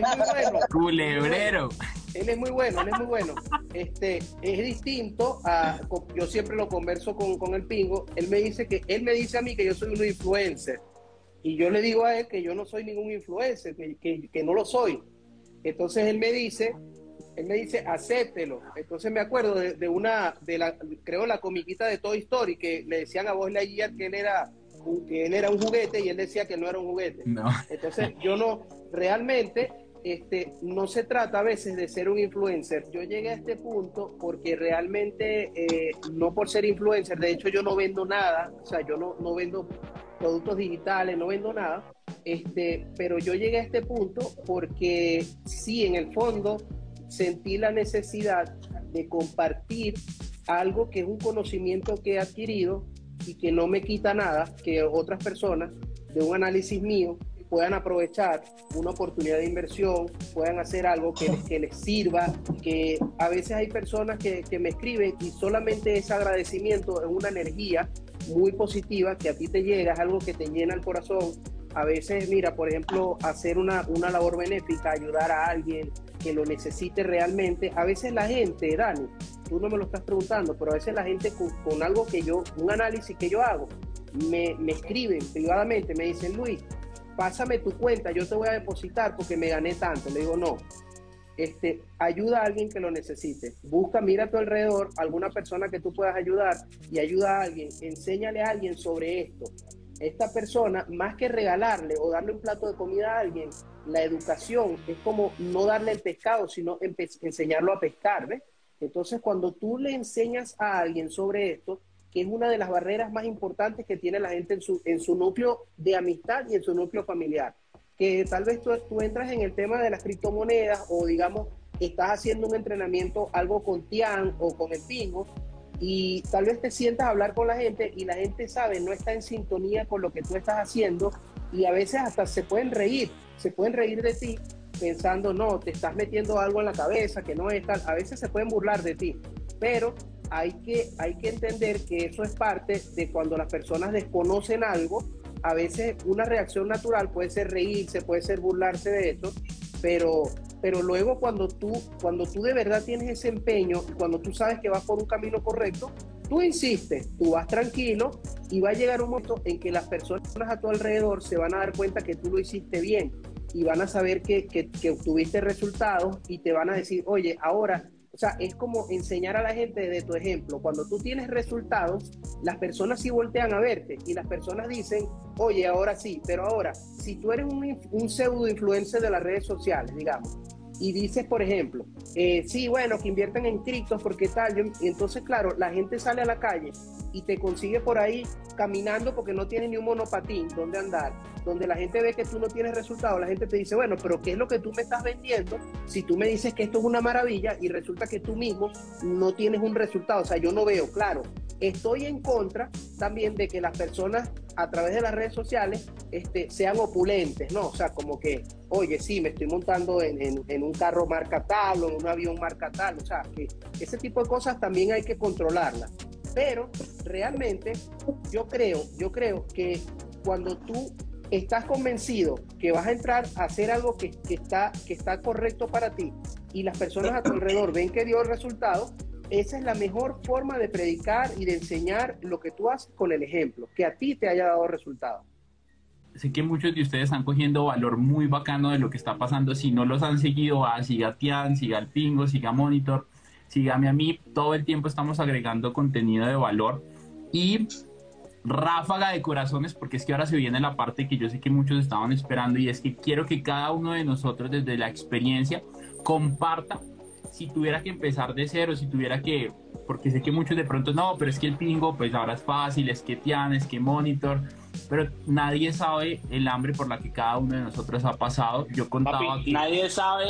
muy bueno. Culebrero. Él es muy bueno, él es muy bueno. Este, es distinto a, yo siempre lo converso con, con el pingo. Él me dice que, él me dice a mí que yo soy un influencer. Y yo le digo a él que yo no soy ningún influencer, que, que, que no lo soy. Entonces él me dice él me dice, acéptelo. Entonces me acuerdo de, una, de la, creo la comiquita de Toy Story, que le decían a vos Lightyear que él era que él era un juguete y él decía que no era un juguete. Entonces yo no, realmente, este, no se trata a veces de ser un influencer. Yo llegué a este punto porque realmente, eh, no por ser influencer, de hecho yo no vendo nada, o sea, yo no, no vendo productos digitales, no vendo nada, este, pero yo llegué a este punto porque sí, en el fondo, sentí la necesidad de compartir algo que es un conocimiento que he adquirido y que no me quita nada, que otras personas de un análisis mío puedan aprovechar una oportunidad de inversión, puedan hacer algo que les, que les sirva, que a veces hay personas que, que me escriben y solamente ese agradecimiento es una energía muy positiva que a ti te llega, es algo que te llena el corazón. A veces, mira, por ejemplo, hacer una, una labor benéfica, ayudar a alguien, que lo necesite realmente. A veces la gente, Dani, tú no me lo estás preguntando, pero a veces la gente con, algo que yo, un análisis que yo hago, me, me escriben privadamente, me dicen, Luis, pásame tu cuenta, yo te voy a depositar porque me gané tanto. Le digo, no, este, ayuda a alguien que lo necesite. Busca, mira a tu alrededor, alguna persona que tú puedas ayudar y ayuda a alguien. Enséñale a alguien sobre esto. Esta persona, más que regalarle o darle un plato de comida a alguien, la educación es como no darle el pescado, sino enseñarlo a pescar, ¿ves? Entonces, cuando tú le enseñas a alguien sobre esto, que es una de las barreras más importantes que tiene la gente en su, en su núcleo de amistad y en su núcleo familiar, que tal vez tú, tú entras en el tema de las criptomonedas o digamos, estás haciendo un entrenamiento algo con Tian o con el Pingo y tal vez te sientas a hablar con la gente y la gente sabe, no está en sintonía con lo que tú estás haciendo y a veces hasta se pueden reír, se pueden reír de ti pensando, no, te estás metiendo algo en la cabeza que no es tal, a veces se pueden burlar de ti, pero hay que, hay que entender que eso es parte de cuando las personas desconocen algo, a veces una reacción natural puede ser reírse, puede ser burlarse de esto, pero, pero luego cuando tú, cuando tú de verdad tienes ese empeño y cuando tú sabes que vas por un camino correcto, tú insistes, tú vas tranquilo y va a llegar un momento en que las personas a tu alrededor se van a dar cuenta que tú lo hiciste bien y van a saber que, que, obtuviste resultados y te van a decir, oye, ahora, o sea, es como enseñar a la gente de tu ejemplo. Cuando tú tienes resultados, las personas sí voltean a verte y las personas dicen, oye, ahora sí, pero ahora, si tú eres un, un pseudo influencer de las redes sociales, digamos, y dices, por ejemplo, eh, sí, bueno, que inviertan en criptos porque tal, y entonces, claro, la gente sale a la calle y te consigue por ahí caminando porque no tiene ni un monopatín donde andar, donde la gente ve que tú no tienes resultados, la gente te dice, bueno, pero ¿qué es lo que tú me estás vendiendo si tú me dices que esto es una maravilla y resulta que tú mismo no tienes un resultado? O sea, yo no veo, claro, estoy en contra también de que las personas a través de las redes sociales este, sean opulentes, ¿no? O sea, como que, oye, sí, me estoy montando en, en, un carro marca tal o en un avión marca tal, o sea, que ese tipo de cosas también hay que controlarlas. Pero realmente yo creo, yo creo que cuando tú estás convencido que vas a entrar a hacer algo que, que, está, que está correcto para ti, y las personas a tu alrededor ven que dio resultado, esa es la mejor forma de predicar y de enseñar lo que tú haces con el ejemplo, que a ti te haya dado resultado. Sé que muchos de ustedes están cogiendo valor muy bacano de lo que está pasando. Si no los han seguido, a siga Tian, siga el Pingo, siga Monitor, sígame a mí. Todo el tiempo estamos agregando contenido de valor. Y ráfaga de corazones, porque es que ahora se viene la parte que yo sé que muchos estaban esperando y es que quiero que cada uno de nosotros desde la experiencia comparta si tuviera que empezar de cero, si tuviera que, porque sé que muchos de pronto no, pero es que el pingo pues ahora es fácil, es que Tian, es que Monitor, pero nadie sabe el hambre por la que cada uno de nosotros ha pasado. Yo contaba Papi, nadie sabe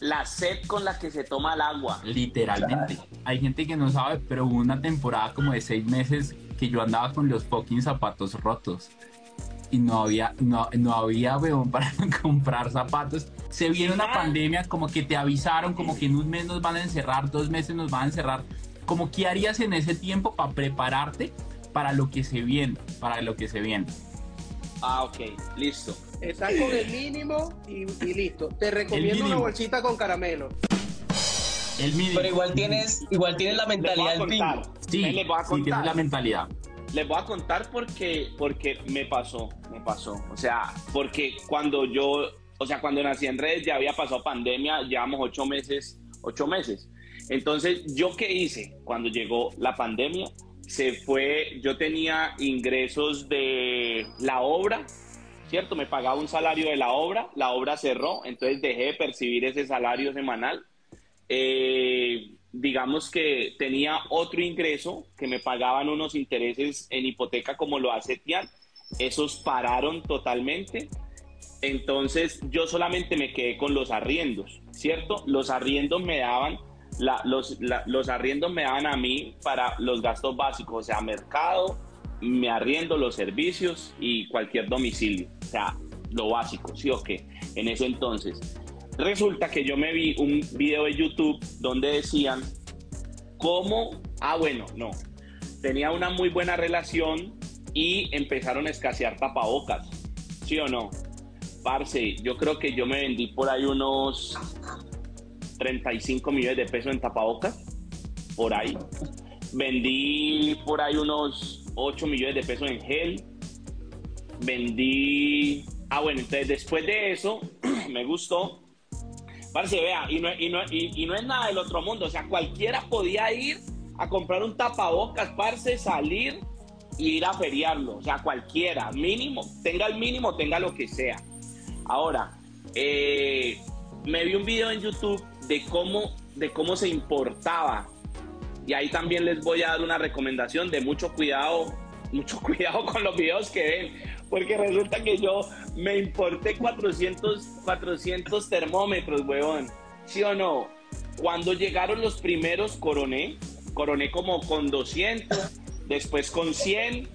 la sed con la que se toma el agua. Literalmente. Hay gente que no sabe, pero hubo una temporada como de seis meses que yo andaba con los fucking zapatos rotos. Y no había, no, no había, weón, para comprar zapatos. Se viene una pandemia, como que te avisaron, como que en un mes nos van a encerrar, dos meses nos van a encerrar. Como, ¿qué harías en ese tiempo para prepararte para lo que se viene? Para lo que se viene. Ah, ok, listo. Estás con el mínimo y, y listo. Te recomiendo una bolsita con caramelo. El mínimo. Pero igual tienes, igual tienes la mentalidad del pingo. Sí, les voy a sí, contar. tienes la mentalidad. Les voy a contar porque, porque me pasó, me pasó. O sea, porque cuando yo, o sea, cuando nací en redes ya había pasado pandemia, llevamos ocho meses, ocho meses. Entonces, ¿yo qué hice cuando llegó la pandemia? Se fue, yo tenía ingresos de la obra, ¿cierto? Me pagaba un salario de la obra, la obra cerró, entonces dejé de percibir ese salario semanal. Eh, digamos que tenía otro ingreso que me pagaban unos intereses en hipoteca como lo hace Tian. Esos pararon totalmente. Entonces yo solamente me quedé con los arriendos, ¿cierto? Los arriendos me daban, los, arriendos me daban a mí para los gastos básicos, o sea, mercado, me arriendo los servicios y cualquier domicilio, o sea, lo básico, ¿sí o qué? En ese entonces. Resulta que yo me vi un video de YouTube donde decían cómo, ah bueno, no, tenía una muy buena relación y empezaron a escasear tapabocas, ¿sí o no? Parce, yo creo que yo me vendí por ahí unos 35 millones de pesos en tapabocas, por ahí. Vendí por ahí unos 8 millones de pesos en gel. Vendí... Ah, bueno, entonces después de eso, me gustó. Parce, vea, y no, y, no, y, no es nada del otro mundo. O sea, cualquiera podía ir a comprar un tapabocas, parce, salir y ir a feriarlo. O sea, cualquiera, mínimo, tenga el mínimo, tenga lo que sea. Ahora, eh, me vi un video en YouTube de cómo, de cómo se importaba. Y ahí también les voy a dar una recomendación de mucho cuidado, mucho cuidado con los videos que ven. Porque resulta que yo me importé 400, 400 termómetros, weón. ¿Sí o no? Cuando llegaron los primeros, coroné. Coroné como con 200, después con 100.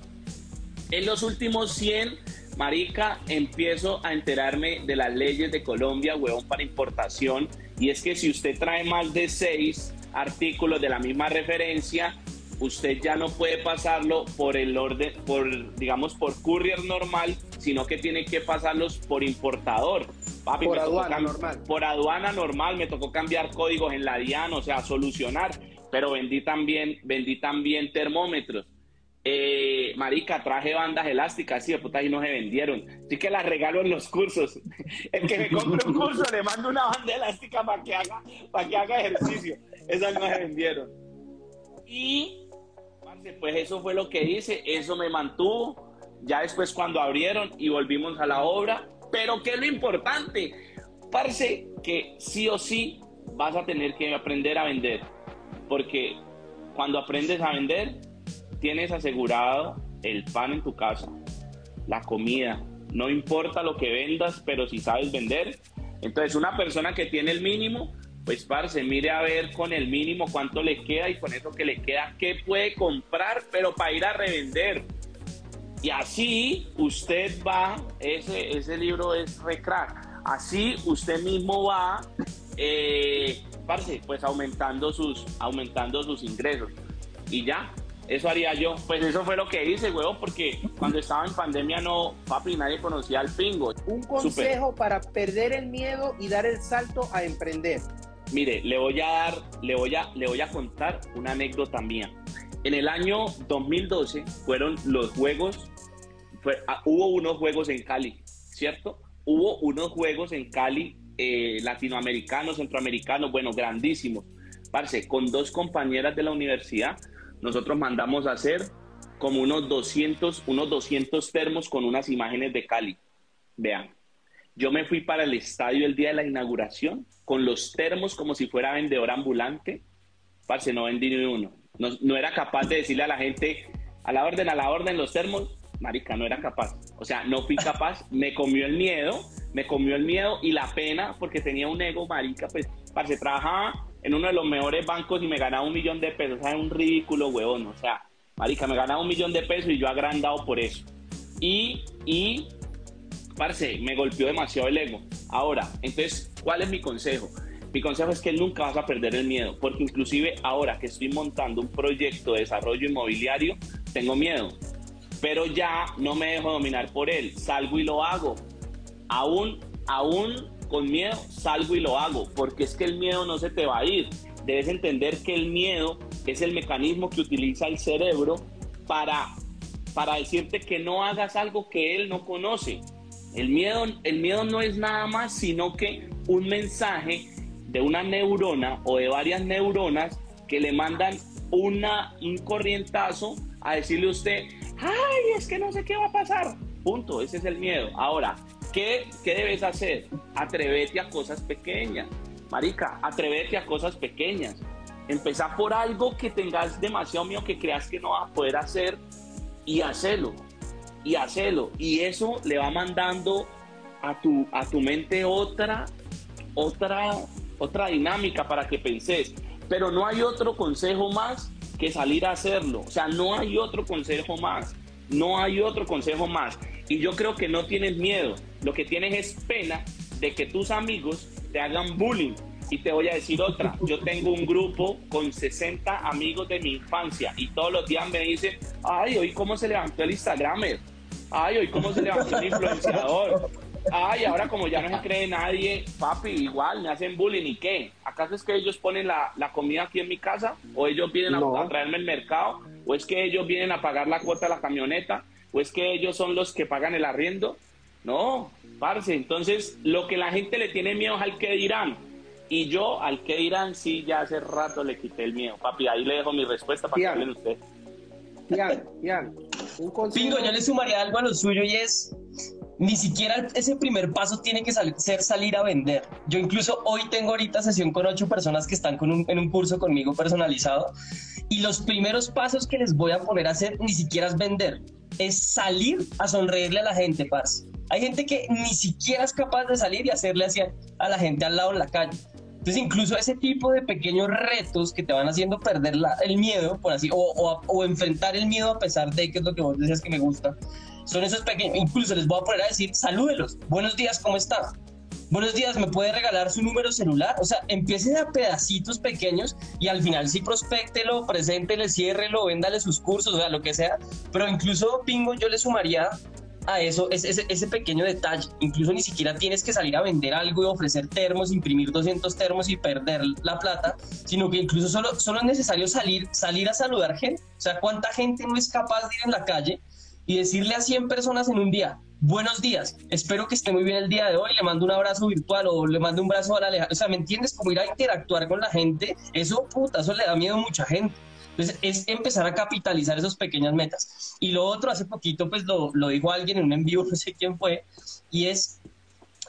En los últimos 100, marica, empiezo a enterarme de las leyes de Colombia, huevón, para importación. Y es que si usted trae más de 6 artículos de la misma referencia, usted ya no puede pasarlo por el orden, por, digamos, por courier normal, sino que tiene que pasarlos por importador. Papi, Por aduana normal. Por aduana normal, me tocó cambiar códigos en la DIAN, o sea, solucionar. Pero vendí también, vendí también termómetros. Eh, marica, traje bandas elásticas, sí, de puta, y no se vendieron. Así que las regalo en los cursos. El que me compre un curso le mando una banda elástica para que haga, que haga ejercicio. Esas no se vendieron. Y, parce, pues eso fue lo que hice, eso me mantuvo. Ya después cuando abrieron y volvimos a la obra. Pero ¿qué es lo importante? Parece que sí o sí vas a tener que aprender a vender. Porque cuando aprendes a vender, tienes asegurado el pan en tu casa, la comida. No importa lo que vendas, pero si sabes vender. Entonces, una persona que tiene el mínimo, pues, parce, mire a ver con el mínimo cuánto le queda y con eso que le queda, qué puede comprar, pero para ir a revender. Y así usted va, ese, ese libro es re crack. Así usted mismo va, eh, parce, pues aumentando sus, aumentando sus ingresos. Y ya, eso haría yo. Pues eso fue lo que hice, huevo, porque cuando estaba en pandemia no, papi, nadie conocía al pingo. Un consejo para perder el miedo y dar el salto a emprender. Mire, le voy a dar, le voy a, le voy a contar una anécdota mía. En el año 2012 fueron los juegos, ah, hubo unos juegos en Cali, ¿cierto? Hubo unos juegos en Cali eh, latinoamericanos, centroamericanos, bueno, grandísimos. Parce, con dos compañeras de la universidad, nosotros mandamos a hacer como unos 200, unos 200 termos con unas imágenes de Cali. Vean, yo me fui para el estadio el día de la inauguración con los termos como si fuera vendedor ambulante. Parce, no vendí ni uno. No, no era capaz de decirle a la gente, a la orden, a la orden, los termos. Marica, no era capaz. O sea, no fui capaz. Me comió el miedo, me comió el miedo y la pena porque tenía un ego, marica, pues, parce, trabajaba en uno de los mejores bancos y me ganaba un millón de pesos. O sea, un ridículo, huevón. O sea, marica, me ganaba un millón de pesos y yo agrandado por eso. Y, y, parce, me golpeó demasiado el ego. Ahora, entonces, ¿cuál es mi consejo? Mi consejo es que nunca vas a perder el miedo, porque inclusive ahora que estoy montando un proyecto de desarrollo inmobiliario, tengo miedo, pero ya no me dejo dominar por él, salgo y lo hago. Aún, aún con miedo, salgo y lo hago, porque es que el miedo no se te va a ir. Debes entender que el miedo es el mecanismo que utiliza el cerebro para, para decirte que no hagas algo que él no conoce. El miedo, el miedo no es nada más sino que un mensaje de una neurona o de varias neuronas que le mandan una, un corrientazo a decirle a usted, ay, es que no sé qué va a pasar. Punto, ese es el miedo. Ahora, ¿qué, qué debes hacer? Atrévete a cosas pequeñas. Marica, atrévete a cosas pequeñas. Empezar por algo que tengas demasiado miedo, que creas que no vas a poder hacer y hacelo. Y hacelo. Y eso le va mandando a tu, a tu mente otra, otra otra dinámica para que penses. Pero no hay otro consejo más que salir a hacerlo. O sea, no hay otro consejo más. No hay otro consejo más. Y yo creo que no tienes miedo. Lo que tienes es pena de que tus amigos te hagan bullying. Y te voy a decir otra. Yo tengo un grupo con 60 amigos de mi infancia y todos los días me dicen, ay, hoy cómo se levantó el Instagramer. Ay, hoy cómo se levantó el influenciador. Ay, ahora como ya no se cree nadie, papi, igual me hacen bullying y qué. ¿Acaso es que ellos ponen la, comida aquí en mi casa? ¿O ellos vienen a, traerme el mercado? ¿O es que ellos vienen a pagar la cuota de la camioneta? ¿O es que ellos son los que pagan el arriendo? No, parce. Entonces, lo que la gente le tiene miedo es al que dirán. Y yo al que dirán, sí, ya hace rato le quité el miedo. Papi, ahí le dejo mi respuesta para que hablen ustedes. Tian, Tian, un consejo. yo le sumaría algo a lo suyo y es ni siquiera ese primer paso tiene que ser salir a vender. Yo incluso hoy tengo ahorita sesión con ocho personas que están con en un curso conmigo personalizado y los primeros pasos que les voy a poner a hacer ni siquiera es vender, es salir a sonreírle a la gente, paz. Hay gente que ni siquiera es capaz de salir y hacerle hacia a la gente al lado en la calle. Entonces, incluso ese tipo de pequeños retos que te van haciendo perder el miedo, por así, o, o, enfrentar el miedo a pesar de que es lo que vos decías que me gusta, son esos pequeños, incluso les voy a poner a decir, salúdelos, buenos días, ¿cómo está? Buenos días, ¿me puede regalar su número celular? O sea, empiece a pedacitos pequeños y al final sí prospectelo, preséntele, ciérrelo, véndale sus cursos, o sea, lo que sea. Pero incluso, Pingo, yo le sumaría a eso ese, ese, pequeño detalle. Incluso ni siquiera tienes que salir a vender algo y ofrecer termos, imprimir 200 termos y perder la plata, sino que incluso solo, solo es necesario salir, salir a saludar gente. O sea, ¿cuánta gente no es capaz de ir en la calle y decirle a 100 personas en un día, buenos días, espero que esté muy bien el día de hoy, le mando un abrazo virtual o le mando un abrazo a la lejana. O sea, ¿me entiendes? Como ir a interactuar con la gente, eso, puta, eso le da miedo a mucha gente. Entonces, es empezar a capitalizar esas pequeñas metas. Y lo otro, hace poquito, pues lo, lo dijo alguien en un envío, no sé quién fue, y es,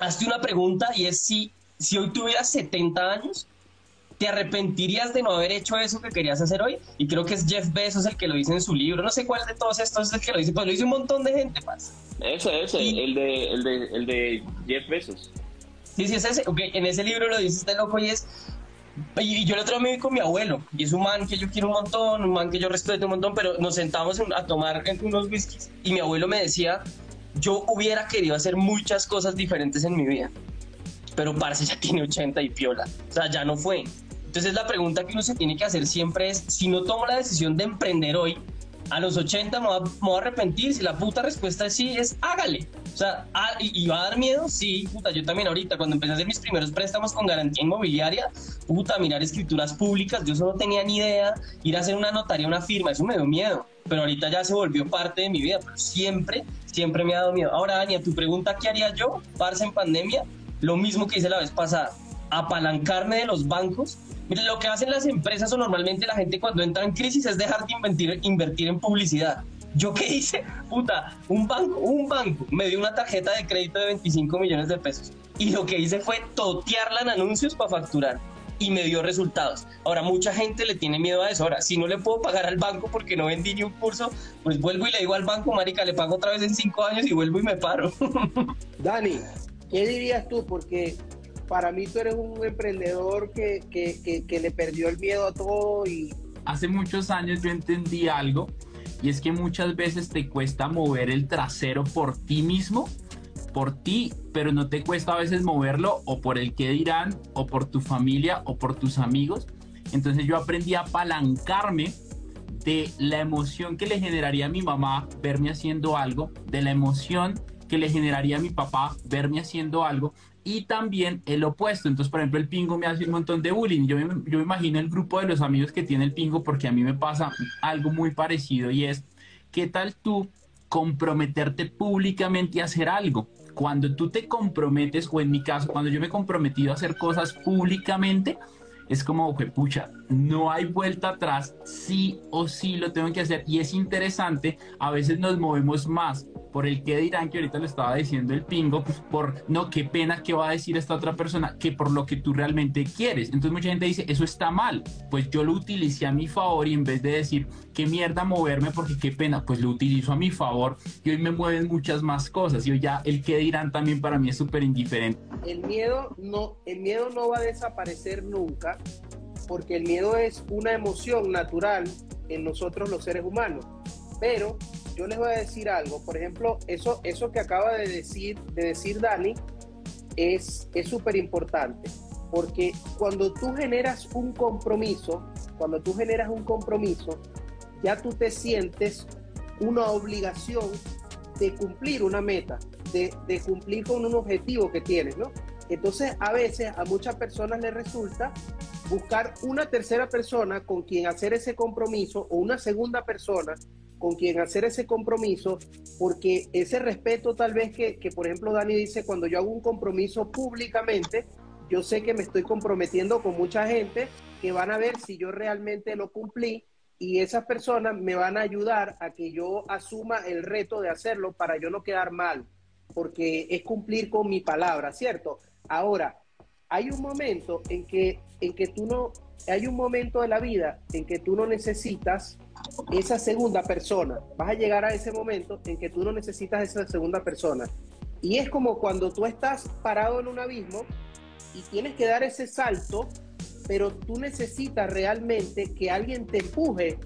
hazte una pregunta y es si, si hoy tuvieras 70 años, ¿Te arrepentirías de no haber hecho eso que querías hacer hoy? Y creo que es Jeff Bezos el que lo dice en su libro. No sé cuál de todos estos es el que lo dice, pues lo dice un montón de gente más. Eso, eso, el, de, el, de, el de Jeff Bezos. Sí, sí, es ese. Okay, en ese libro lo dice este loco y es. Y yo el otro día me con mi abuelo, y es un man que yo quiero un montón, un man que yo respeto un montón, pero nos sentamos a tomar unos whiskies y mi abuelo me decía, yo hubiera querido hacer muchas cosas diferentes en mi vida, pero parce ya tiene 80 y piola, o sea, ya no fue. Entonces la pregunta que uno se tiene que hacer siempre es, si no tomo la decisión de emprender hoy, a los 80 me voy a, arrepentir. Si la puta respuesta es sí, es hágale. O sea, ah, ¿y, va a dar miedo? Sí, puta, yo también ahorita, cuando empecé a hacer mis primeros préstamos con garantía inmobiliaria, puta, mirar escrituras públicas, yo solo tenía ni idea, ir a hacer una notaría, una firma, eso me dio miedo, pero ahorita ya se volvió parte de mi vida, pero siempre, siempre me ha dado miedo. Ahora, Dani, tu pregunta, ¿qué haría yo, parce, en pandemia? Lo mismo que hice la vez pasada, apalancarme de los bancos. Lo que hacen las empresas o normalmente la gente cuando entra en crisis es dejar de invertir, invertir en publicidad. ¿Yo qué hice? Puta, un banco, un banco me dio una tarjeta de crédito de 25 millones de pesos y lo que hice fue totearla en anuncios para facturar y me dio resultados. Ahora, mucha gente le tiene miedo a eso. Ahora, si no le puedo pagar al banco porque no vendí ni un curso, pues vuelvo y le digo al banco, marica, le pago otra vez en cinco años y vuelvo y me paro. Dani, ¿qué dirías tú? Porque para mí tú eres un emprendedor que, que, que le perdió el miedo a todo y... Hace muchos años yo entendí algo y es que muchas veces te cuesta mover el trasero por ti mismo, por ti, pero no te cuesta a veces moverlo o por el que dirán, o por tu familia, o por tus amigos. Entonces yo aprendí a apalancarme de la emoción que le generaría a mi mamá verme haciendo algo, de la emoción que le generaría a mi papá verme haciendo algo y también el opuesto. Entonces, por ejemplo, el pingo me hace un montón de bullying. Yo me, yo me imagino el grupo de los amigos que tiene el pingo porque a mí me pasa algo muy parecido y es, ¿qué tal tú comprometerte públicamente a hacer algo? Cuando tú te comprometes, o en mi caso, cuando yo me he comprometido a hacer cosas públicamente, es como, que pucha, no hay vuelta atrás, sí o sí lo tengo que hacer. Y es interesante, a veces nos movemos más por el que dirán, que ahorita le estaba diciendo el pingo, por no, qué pena que va a decir esta otra persona, que por lo que tú realmente quieres. Entonces mucha gente dice, eso está mal. Pues yo lo utilicé a mi favor y en vez de decir, qué mierda moverme porque qué pena, pues lo utilizo a mi favor y hoy me mueven muchas más cosas. Y hoy ya el que dirán también para mí es súper indiferente. El miedo, no, el miedo no va a desaparecer nunca porque el miedo es una emoción natural en nosotros los seres humanos. Pero yo les voy a decir algo, por ejemplo, eso, eso que acaba de decir, de decir Dani es súper importante, porque cuando tú generas un compromiso, cuando tú generas un compromiso, ya tú te sientes una obligación de cumplir una meta, de, de cumplir con un objetivo que tienes, ¿no? Entonces, a veces a muchas personas les resulta buscar una tercera persona con quien hacer ese compromiso o una segunda persona con quien hacer ese compromiso, porque ese respeto tal vez que, que, por ejemplo, Dani dice, cuando yo hago un compromiso públicamente, yo sé que me estoy comprometiendo con mucha gente que van a ver si yo realmente lo cumplí y esas personas me van a ayudar a que yo asuma el reto de hacerlo para yo no quedar mal, porque es cumplir con mi palabra, ¿cierto? Ahora, hay un momento en que, en que tú no, hay un momento de la vida en que tú no necesitas esa segunda persona. Vas a llegar a ese momento en que tú no necesitas esa segunda persona. Y es como cuando tú estás parado en un abismo y tienes que dar ese salto, pero tú necesitas realmente que alguien te empuje,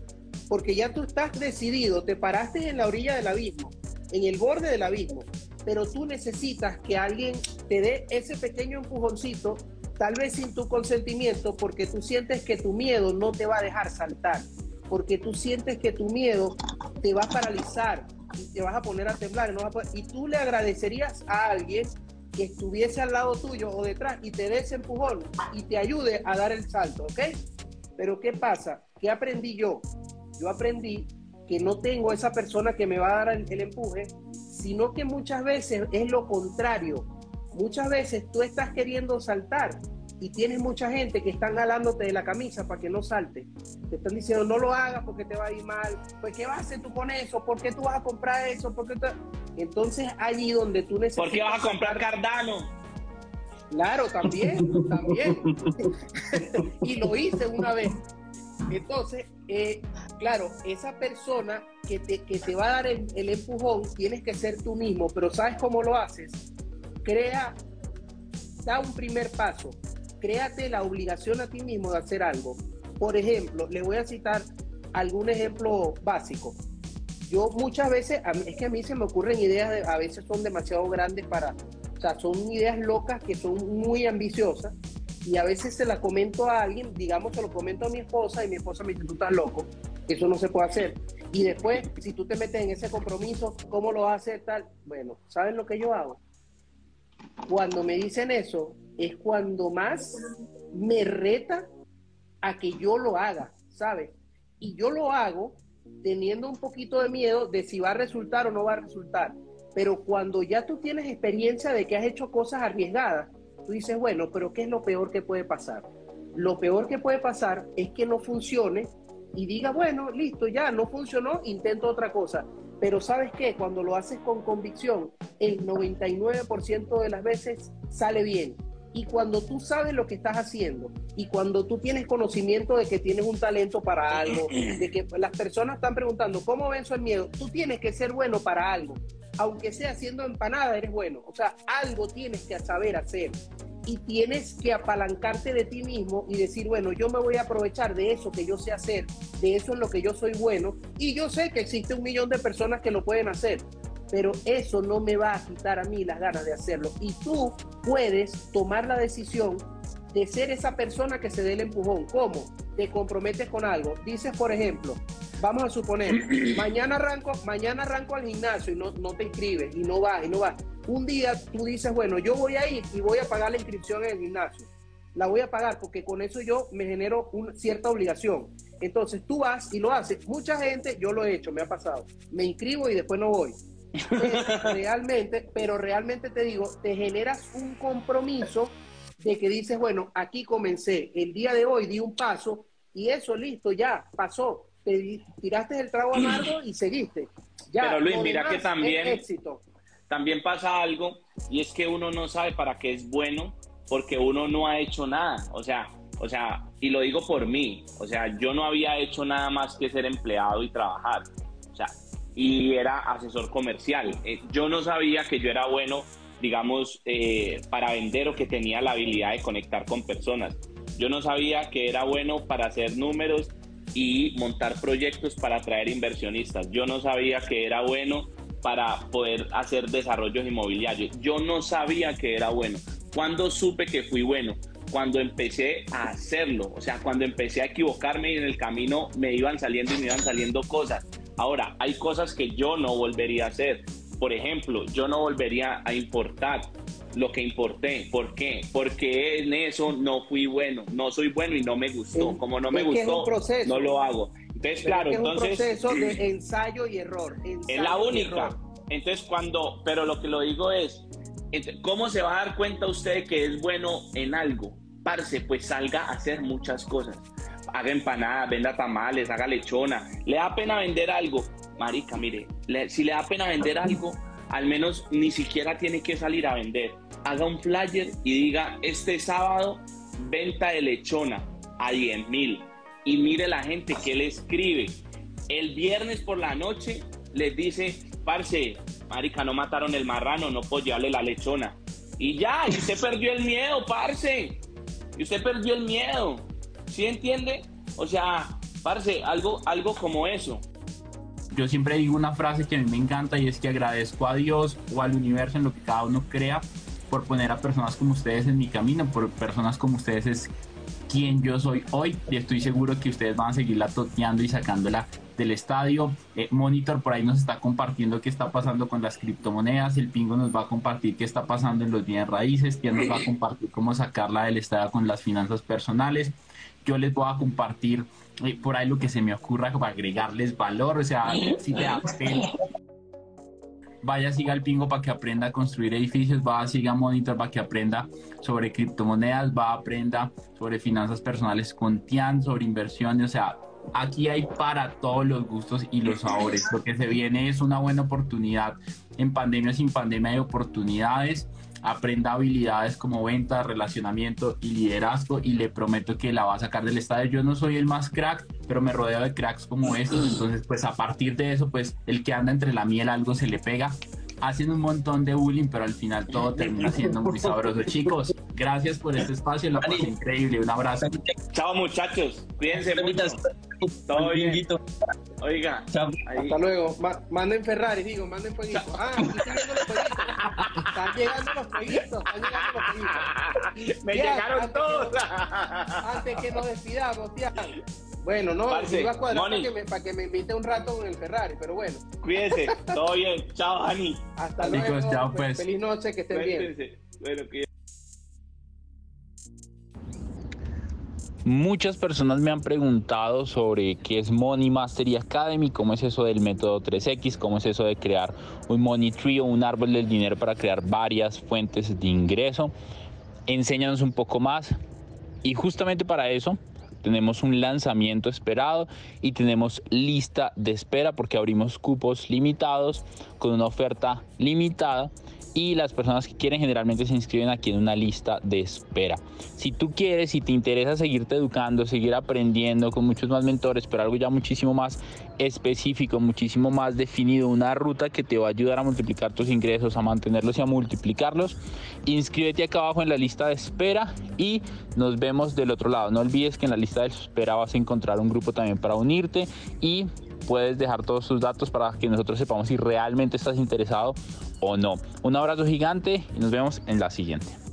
porque ya tú estás decidido, te paraste en la orilla del abismo, en el borde del abismo, pero tú necesitas que alguien te dé ese pequeño empujoncito, tal vez sin tu consentimiento, porque tú sientes que tu miedo no te va a dejar saltar porque tú sientes que tu miedo te va a paralizar y te vas a poner a temblar. Y, tú le agradecerías a alguien que estuviese al lado tuyo o detrás y te dé ese empujón y te ayude a dar el salto, ¿ok? Pero ¿qué pasa? ¿Qué aprendí yo? Yo aprendí que no tengo esa persona que me va a dar el, el empuje, sino que muchas veces es lo contrario. Muchas veces tú estás queriendo saltar y tienes mucha gente que están jalándote de la camisa para que no salte. Te están diciendo, no lo hagas porque te va a ir mal. Pues, ¿qué vas a hacer tú con eso? ¿Por qué tú vas a comprar eso? ¿Por Entonces, allí donde tú necesitas... ¿Por qué vas a comprar Cardano? Claro, también, también. y lo hice una vez. Entonces, eh, claro, esa persona que te, que te va a dar el, empujón, tienes que ser tú mismo, pero ¿sabes cómo lo haces? Crea, da un primer paso, créate la obligación a ti mismo de hacer algo. Por ejemplo, les voy a citar algún ejemplo básico. Yo muchas veces, es que a mí se me ocurren ideas, a veces son demasiado grandes para, o sea, son ideas locas que son muy ambiciosas y a veces se las comento a alguien, digamos, se lo comento a mi esposa y mi esposa me dice, tú estás loco, eso no se puede hacer. Y después, si tú te metes en ese compromiso, ¿cómo lo vas a hacer tal? Bueno, ¿saben lo que yo hago? Cuando me dicen eso, es cuando más me reta a que yo lo haga, ¿sabes? Y yo lo hago teniendo un poquito de miedo de si va a resultar o no va a resultar. Pero cuando ya tú tienes experiencia de que has hecho cosas arriesgadas, tú dices, bueno, pero ¿qué es lo peor que puede pasar? Lo peor que puede pasar es que no funcione y diga, bueno, listo, ya no funcionó, intento otra cosa. Pero sabes qué, cuando lo haces con convicción, el 99% de las veces sale bien. Y cuando tú sabes lo que estás haciendo y cuando tú tienes conocimiento de que tienes un talento para algo, de que las personas están preguntando, ¿cómo venzo el miedo? Tú tienes que ser bueno para algo. Aunque sea haciendo empanada, eres bueno. O sea, algo tienes que saber hacer y tienes que apalancarte de ti mismo y decir, bueno, yo me voy a aprovechar de eso que yo sé hacer, de eso en lo que yo soy bueno, y yo sé que existe un millón de personas que lo pueden hacer, pero eso no me va a quitar a mí las ganas de hacerlo. Y tú puedes tomar la decisión de ser esa persona que se dé el empujón. ¿Cómo? Te comprometes con algo. Dices, por ejemplo, vamos a suponer, mañana arranco, mañana arranco al gimnasio y no, no te inscribes y no vas y no vas un día tú dices, bueno, yo voy a ir y voy a pagar la inscripción en el gimnasio. La voy a pagar porque con eso yo me genero una cierta obligación. Entonces tú vas y lo haces. Mucha gente, yo lo he hecho, me ha pasado. Me inscribo y después no voy. realmente, pero realmente te digo, te generas un compromiso de que dices, bueno, aquí comencé, el día de hoy di un paso y eso listo, ya pasó. Te tiraste el trago amargo y seguiste. Ya, pero Luis, mira que también éxito también pasa algo y es que uno no sabe para qué es bueno porque uno no ha hecho nada. O sea, o sea, y lo digo por mí, o sea, yo no había hecho nada más que ser empleado y trabajar. O sea, y era asesor comercial. Eh, yo no sabía que yo era bueno, digamos, eh, para vender o que tenía la habilidad de conectar con personas. Yo no sabía que era bueno para hacer números y montar proyectos para atraer inversionistas. Yo no sabía que era bueno para poder hacer desarrollos inmobiliarios. Yo no sabía que era bueno. Cuando supe que fui bueno? Cuando empecé a hacerlo, o sea, cuando empecé a equivocarme y en el camino me iban saliendo y me iban saliendo cosas. Ahora, hay cosas que yo no volvería a hacer. Por ejemplo, yo no volvería a importar lo que importé. ¿Por qué? Porque en eso no fui bueno. No soy bueno y no me gustó. Como no me gustó, no lo hago. Entonces, claro, es entonces. un proceso de ensayo y error. es la única. Entonces, cuando. Pero lo que lo digo es. ¿Cómo se va a dar cuenta usted que es bueno en algo? Parce, pues salga a hacer muchas cosas. Haga empanadas, venda tamales, haga lechona. ¿Le da pena vender algo? Marica, mire, si le da pena vender algo, al menos ni siquiera tiene que salir a vender. Haga un flyer y diga, este sábado, venta de lechona a 10 mil y mire la gente que le escribe. El viernes por la noche les dice, parce, marica, no mataron el marrano, no puedo llevarle la lechona. Y ya, y usted perdió el miedo, parce. Y usted perdió el miedo. ¿Sí entiende? O sea, parce, algo, algo como eso. Yo siempre digo una frase que a mí me encanta y es que agradezco a Dios o al universo en lo que cada uno crea por poner a personas como ustedes en mi camino, por personas como ustedes es quien yo soy hoy y estoy seguro que ustedes van a seguirla toteando y sacándola del estadio. Eh, Monitor por ahí nos está compartiendo qué está pasando con las criptomonedas. El Pingo nos va a compartir qué está pasando en los bienes raíces. Quien nos va a compartir cómo sacarla del estadio con las finanzas personales. Yo les voy a compartir eh, por ahí lo que se me ocurra para agregarles valor. O sea, si te vaya siga el pingo para que aprenda a construir edificios, va siga Monitor para que aprenda sobre criptomonedas, va aprenda sobre finanzas personales con Tian, sobre inversiones, o sea, aquí hay para todos los gustos y los sabores. Lo que se viene es una buena oportunidad. En pandemia, sin pandemia hay oportunidades. Aprenda habilidades como venta, relacionamiento y liderazgo y le prometo que la va a sacar del estadio. Yo no soy el más crack, pero me rodeo de cracks como estos. Entonces, pues a partir de eso, pues el que anda entre la miel algo se le pega hacen un montón de bullying, pero al final todo termina siendo muy sabroso. Chicos, gracias por este espacio, lo pasé increíble. Un abrazo. Chao, muchachos. Cuídense mucho. Todo bien. Oiga. Hasta luego. manden Ferrari, digo, manden fueguitos. Ah, los fueguitos. Están llegando los fueguitos. Están llegando los fueguitos. Me llegaron todos. antes que nos despidamos, tía Bueno, no, Parce, iba a cuadrar para que, me, para que me invite un rato en el Ferrari, pero bueno, Cuídense, todo bien. Chao, Dani. hasta Chicos, luego. chao, pues. Feliz noche, que estén bien. Cuídense. Bueno, cuídense. Muchas personas me han preguntado sobre qué es Money Mastery Academy, cómo es eso del método 3X, cómo es eso de crear un Money Tree o un árbol del dinero para crear varias fuentes de ingreso. Enséñanos un poco más. Y justamente para eso tenemos un lanzamiento esperado y tenemos lista de espera porque abrimos cupos limitados con una oferta limitada y las personas que quieren generalmente se inscriben aquí en una lista de espera. Si tú quieres, si te interesa seguirte educando, seguir aprendiendo con muchos más mentores, pero algo ya muchísimo más específico, muchísimo más definido, una ruta que te va a ayudar a multiplicar tus ingresos, a mantenerlos y a multiplicarlos, inscríbete acá abajo en la lista de espera y nos vemos del otro lado. No olvides que en la lista de espera vas a encontrar un grupo también para unirte y puedes dejar todos tus datos para que nosotros sepamos si realmente estás interesado o no. Un abrazo gigante y nos vemos en la siguiente.